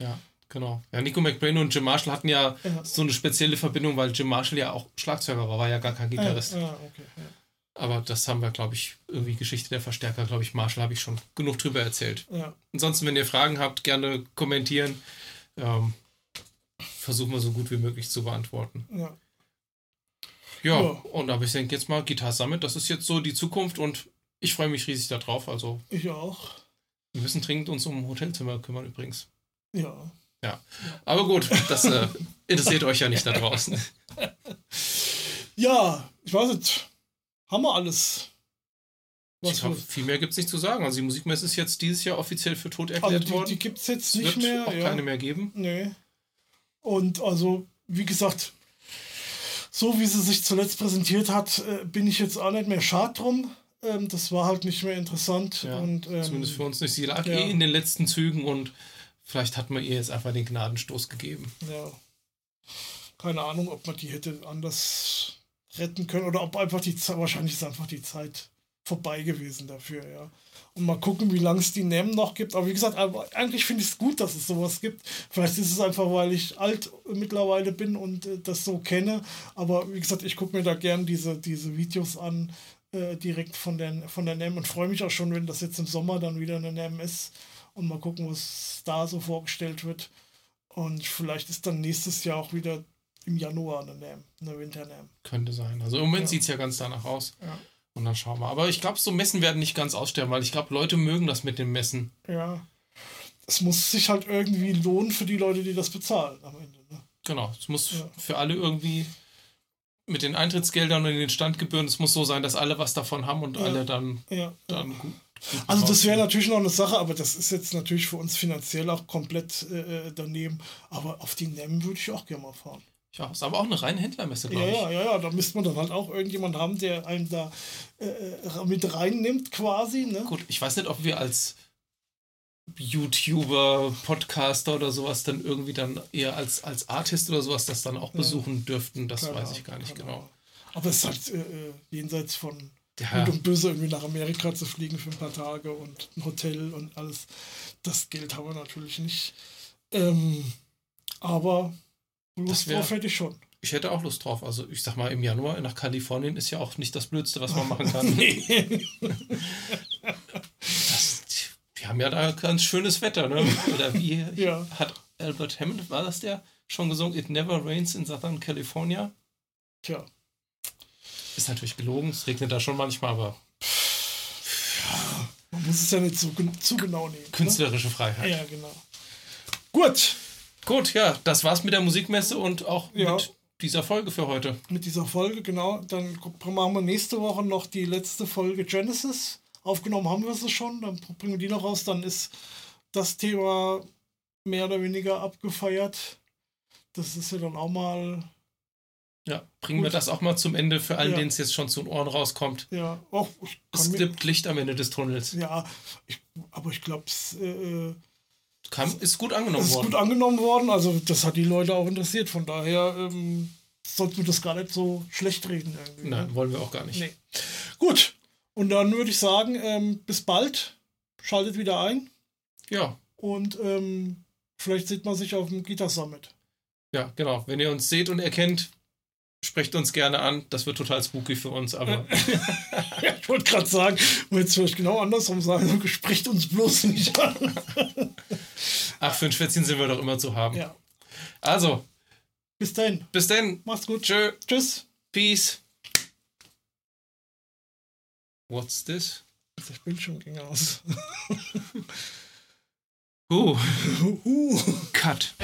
Ja. Genau. Ja, Nico McBrain und Jim Marshall hatten ja, ja, so eine spezielle Verbindung, weil Jim Marshall ja auch Schlagzeuger war, war ja gar kein Gitarrist. Ja, ja, okay, Aber das haben wir, glaube ich, irgendwie Geschichte der Verstärker, glaube ich, Marshall habe ich schon genug drüber erzählt. Ansonsten, wenn ihr Fragen habt, gerne kommentieren. Ähm, versuchen wir so gut wie möglich zu beantworten. Ja. Ja, und aber ich denke jetzt mal, Guitar Summit, das ist jetzt so die Zukunft und ich freue mich riesig darauf. Also, ich auch. Wir müssen dringend uns um Hotelzimmer kümmern übrigens. Ja. Ja. Aber gut, das äh, interessiert euch ja nicht da draußen. *laughs* Ja, ich weiß nicht. Haben wir alles. Was ich glaub, viel mehr gibt es nicht zu sagen. Also die Musikmesse ist jetzt dieses Jahr offiziell für tot erklärt also die, worden. Die gibt es jetzt nicht wird mehr. auch ja. keine mehr geben. Nee. Und also, wie gesagt, so wie sie sich zuletzt präsentiert hat, äh, bin ich jetzt auch nicht mehr schad drum. Ähm, das war halt nicht mehr interessant. Ja, und, ähm, zumindest für uns nicht. Sie lag ja. eh in den letzten Zügen und Vielleicht hat man ihr jetzt einfach den Gnadenstoß gegeben. Ja. Keine Ahnung, ob man die hätte anders retten können oder ob einfach die Zeit, wahrscheinlich ist einfach die Zeit vorbei gewesen dafür, ja. Und mal gucken, wie lange es die NEM noch gibt. Aber wie gesagt, eigentlich finde ich es gut, dass es sowas gibt. Vielleicht ist es einfach, weil ich alt mittlerweile bin und äh, das so kenne. Aber wie gesagt, ich gucke mir da gern diese, diese Videos an, äh, direkt von der, von der NEM und freue mich auch schon, wenn das jetzt im Sommer dann wieder eine NEM ist und mal gucken, was da so vorgestellt wird. Und vielleicht ist dann nächstes Jahr auch wieder im Januar eine NAM, eine Winter NAM. Könnte sein. Also im Moment ja. sieht es ja ganz danach aus. Ja. Und dann schauen wir. Aber ich glaube, so Messen werden nicht ganz aussterben, weil ich glaube, Leute mögen das mit dem Messen. Ja. Es muss sich halt irgendwie lohnen für die Leute, die das bezahlen am Ende. Ne? Genau. Es muss ja. für alle irgendwie mit den Eintrittsgeldern und den Standgebühren, es muss so sein, dass alle was davon haben und alle dann, dann gut, also das wäre natürlich noch eine Sache, aber das ist jetzt natürlich für uns finanziell auch komplett äh, äh daneben. Aber auf die NEM würde ich auch gerne mal fahren. Ja, ist aber auch eine reine Händlermesse, glaube ja, ich. Ja, ja, ja, da müsste man dann halt auch irgendjemand haben, der einen da äh, äh mit reinnimmt quasi. Ne? Gut, ich weiß nicht, ob wir als YouTuber, Podcaster oder sowas dann irgendwie dann eher als, als Artist oder sowas das dann auch besuchen ja. dürften. Das weiß ich gar nicht genau. Aber es ist halt äh, äh, jenseits von ja. gut und böse irgendwie nach Amerika zu fliegen für ein paar Tage und ein Hotel und alles. Das Geld haben wir natürlich nicht. Ähm, aber Lust wär, drauf hätte ich schon. Ich hätte auch Lust drauf. Also ich sag mal, im Januar nach Kalifornien ist ja auch nicht das Blödste, was man machen kann. *laughs* das, wir haben ja da ganz schönes Wetter, ne? Oder wie *laughs* ja. hat Albert Hammond, war das der, schon gesungen? It never rains in Southern California. Tja. Ist natürlich gelogen, es regnet da schon manchmal, aber. Ja, man muss es ja nicht zu, zu genau nehmen. Ne? Künstlerische ne? Freiheit. Ja, genau. Gut. Gut, ja, das war's mit der Musikmesse und auch ja. mit dieser Folge für heute. Mit dieser Folge, genau. Dann machen wir nächste Woche noch die letzte Folge Genesis. Aufgenommen haben wir sie schon, dann bringen wir die noch raus. Dann ist das Thema mehr oder weniger abgefeiert. Das ist ja dann auch mal. Ja, bringen gut. wir das auch mal zum Ende für allen, ja. denen es jetzt schon zu den Ohren rauskommt. Ja, auch. Es gibt Licht am Ende des Tunnels. Ja, ich, aber ich glaube, es. Äh, Kam, ist gut angenommen ist worden. Ist gut angenommen worden. Also, das hat die Leute auch interessiert. Von daher ähm, sollten wir das gar nicht so schlecht reden. Nein, ne? wollen wir auch gar nicht. Nee. Gut. Und dann würde ich sagen, ähm, bis bald. Schaltet wieder ein. Ja. Und ähm, vielleicht sieht man sich auf dem Guitar Summit. Ja, genau. Wenn ihr uns seht und erkennt, sprecht uns gerne an. Das wird total spooky für uns, aber. ja, *laughs* ich wollte gerade sagen, wollte es vielleicht genau andersrum sagen, *laughs* spricht uns bloß nicht an. *laughs* Ach, für ein Schwätzchen sind wir doch immer zu haben. Ja. Also. Bis dann. Bis dann. Macht's gut. Tschö. Tschüss. Peace. What's this? Der Bildschirm ging aus. uh. uh. Cut.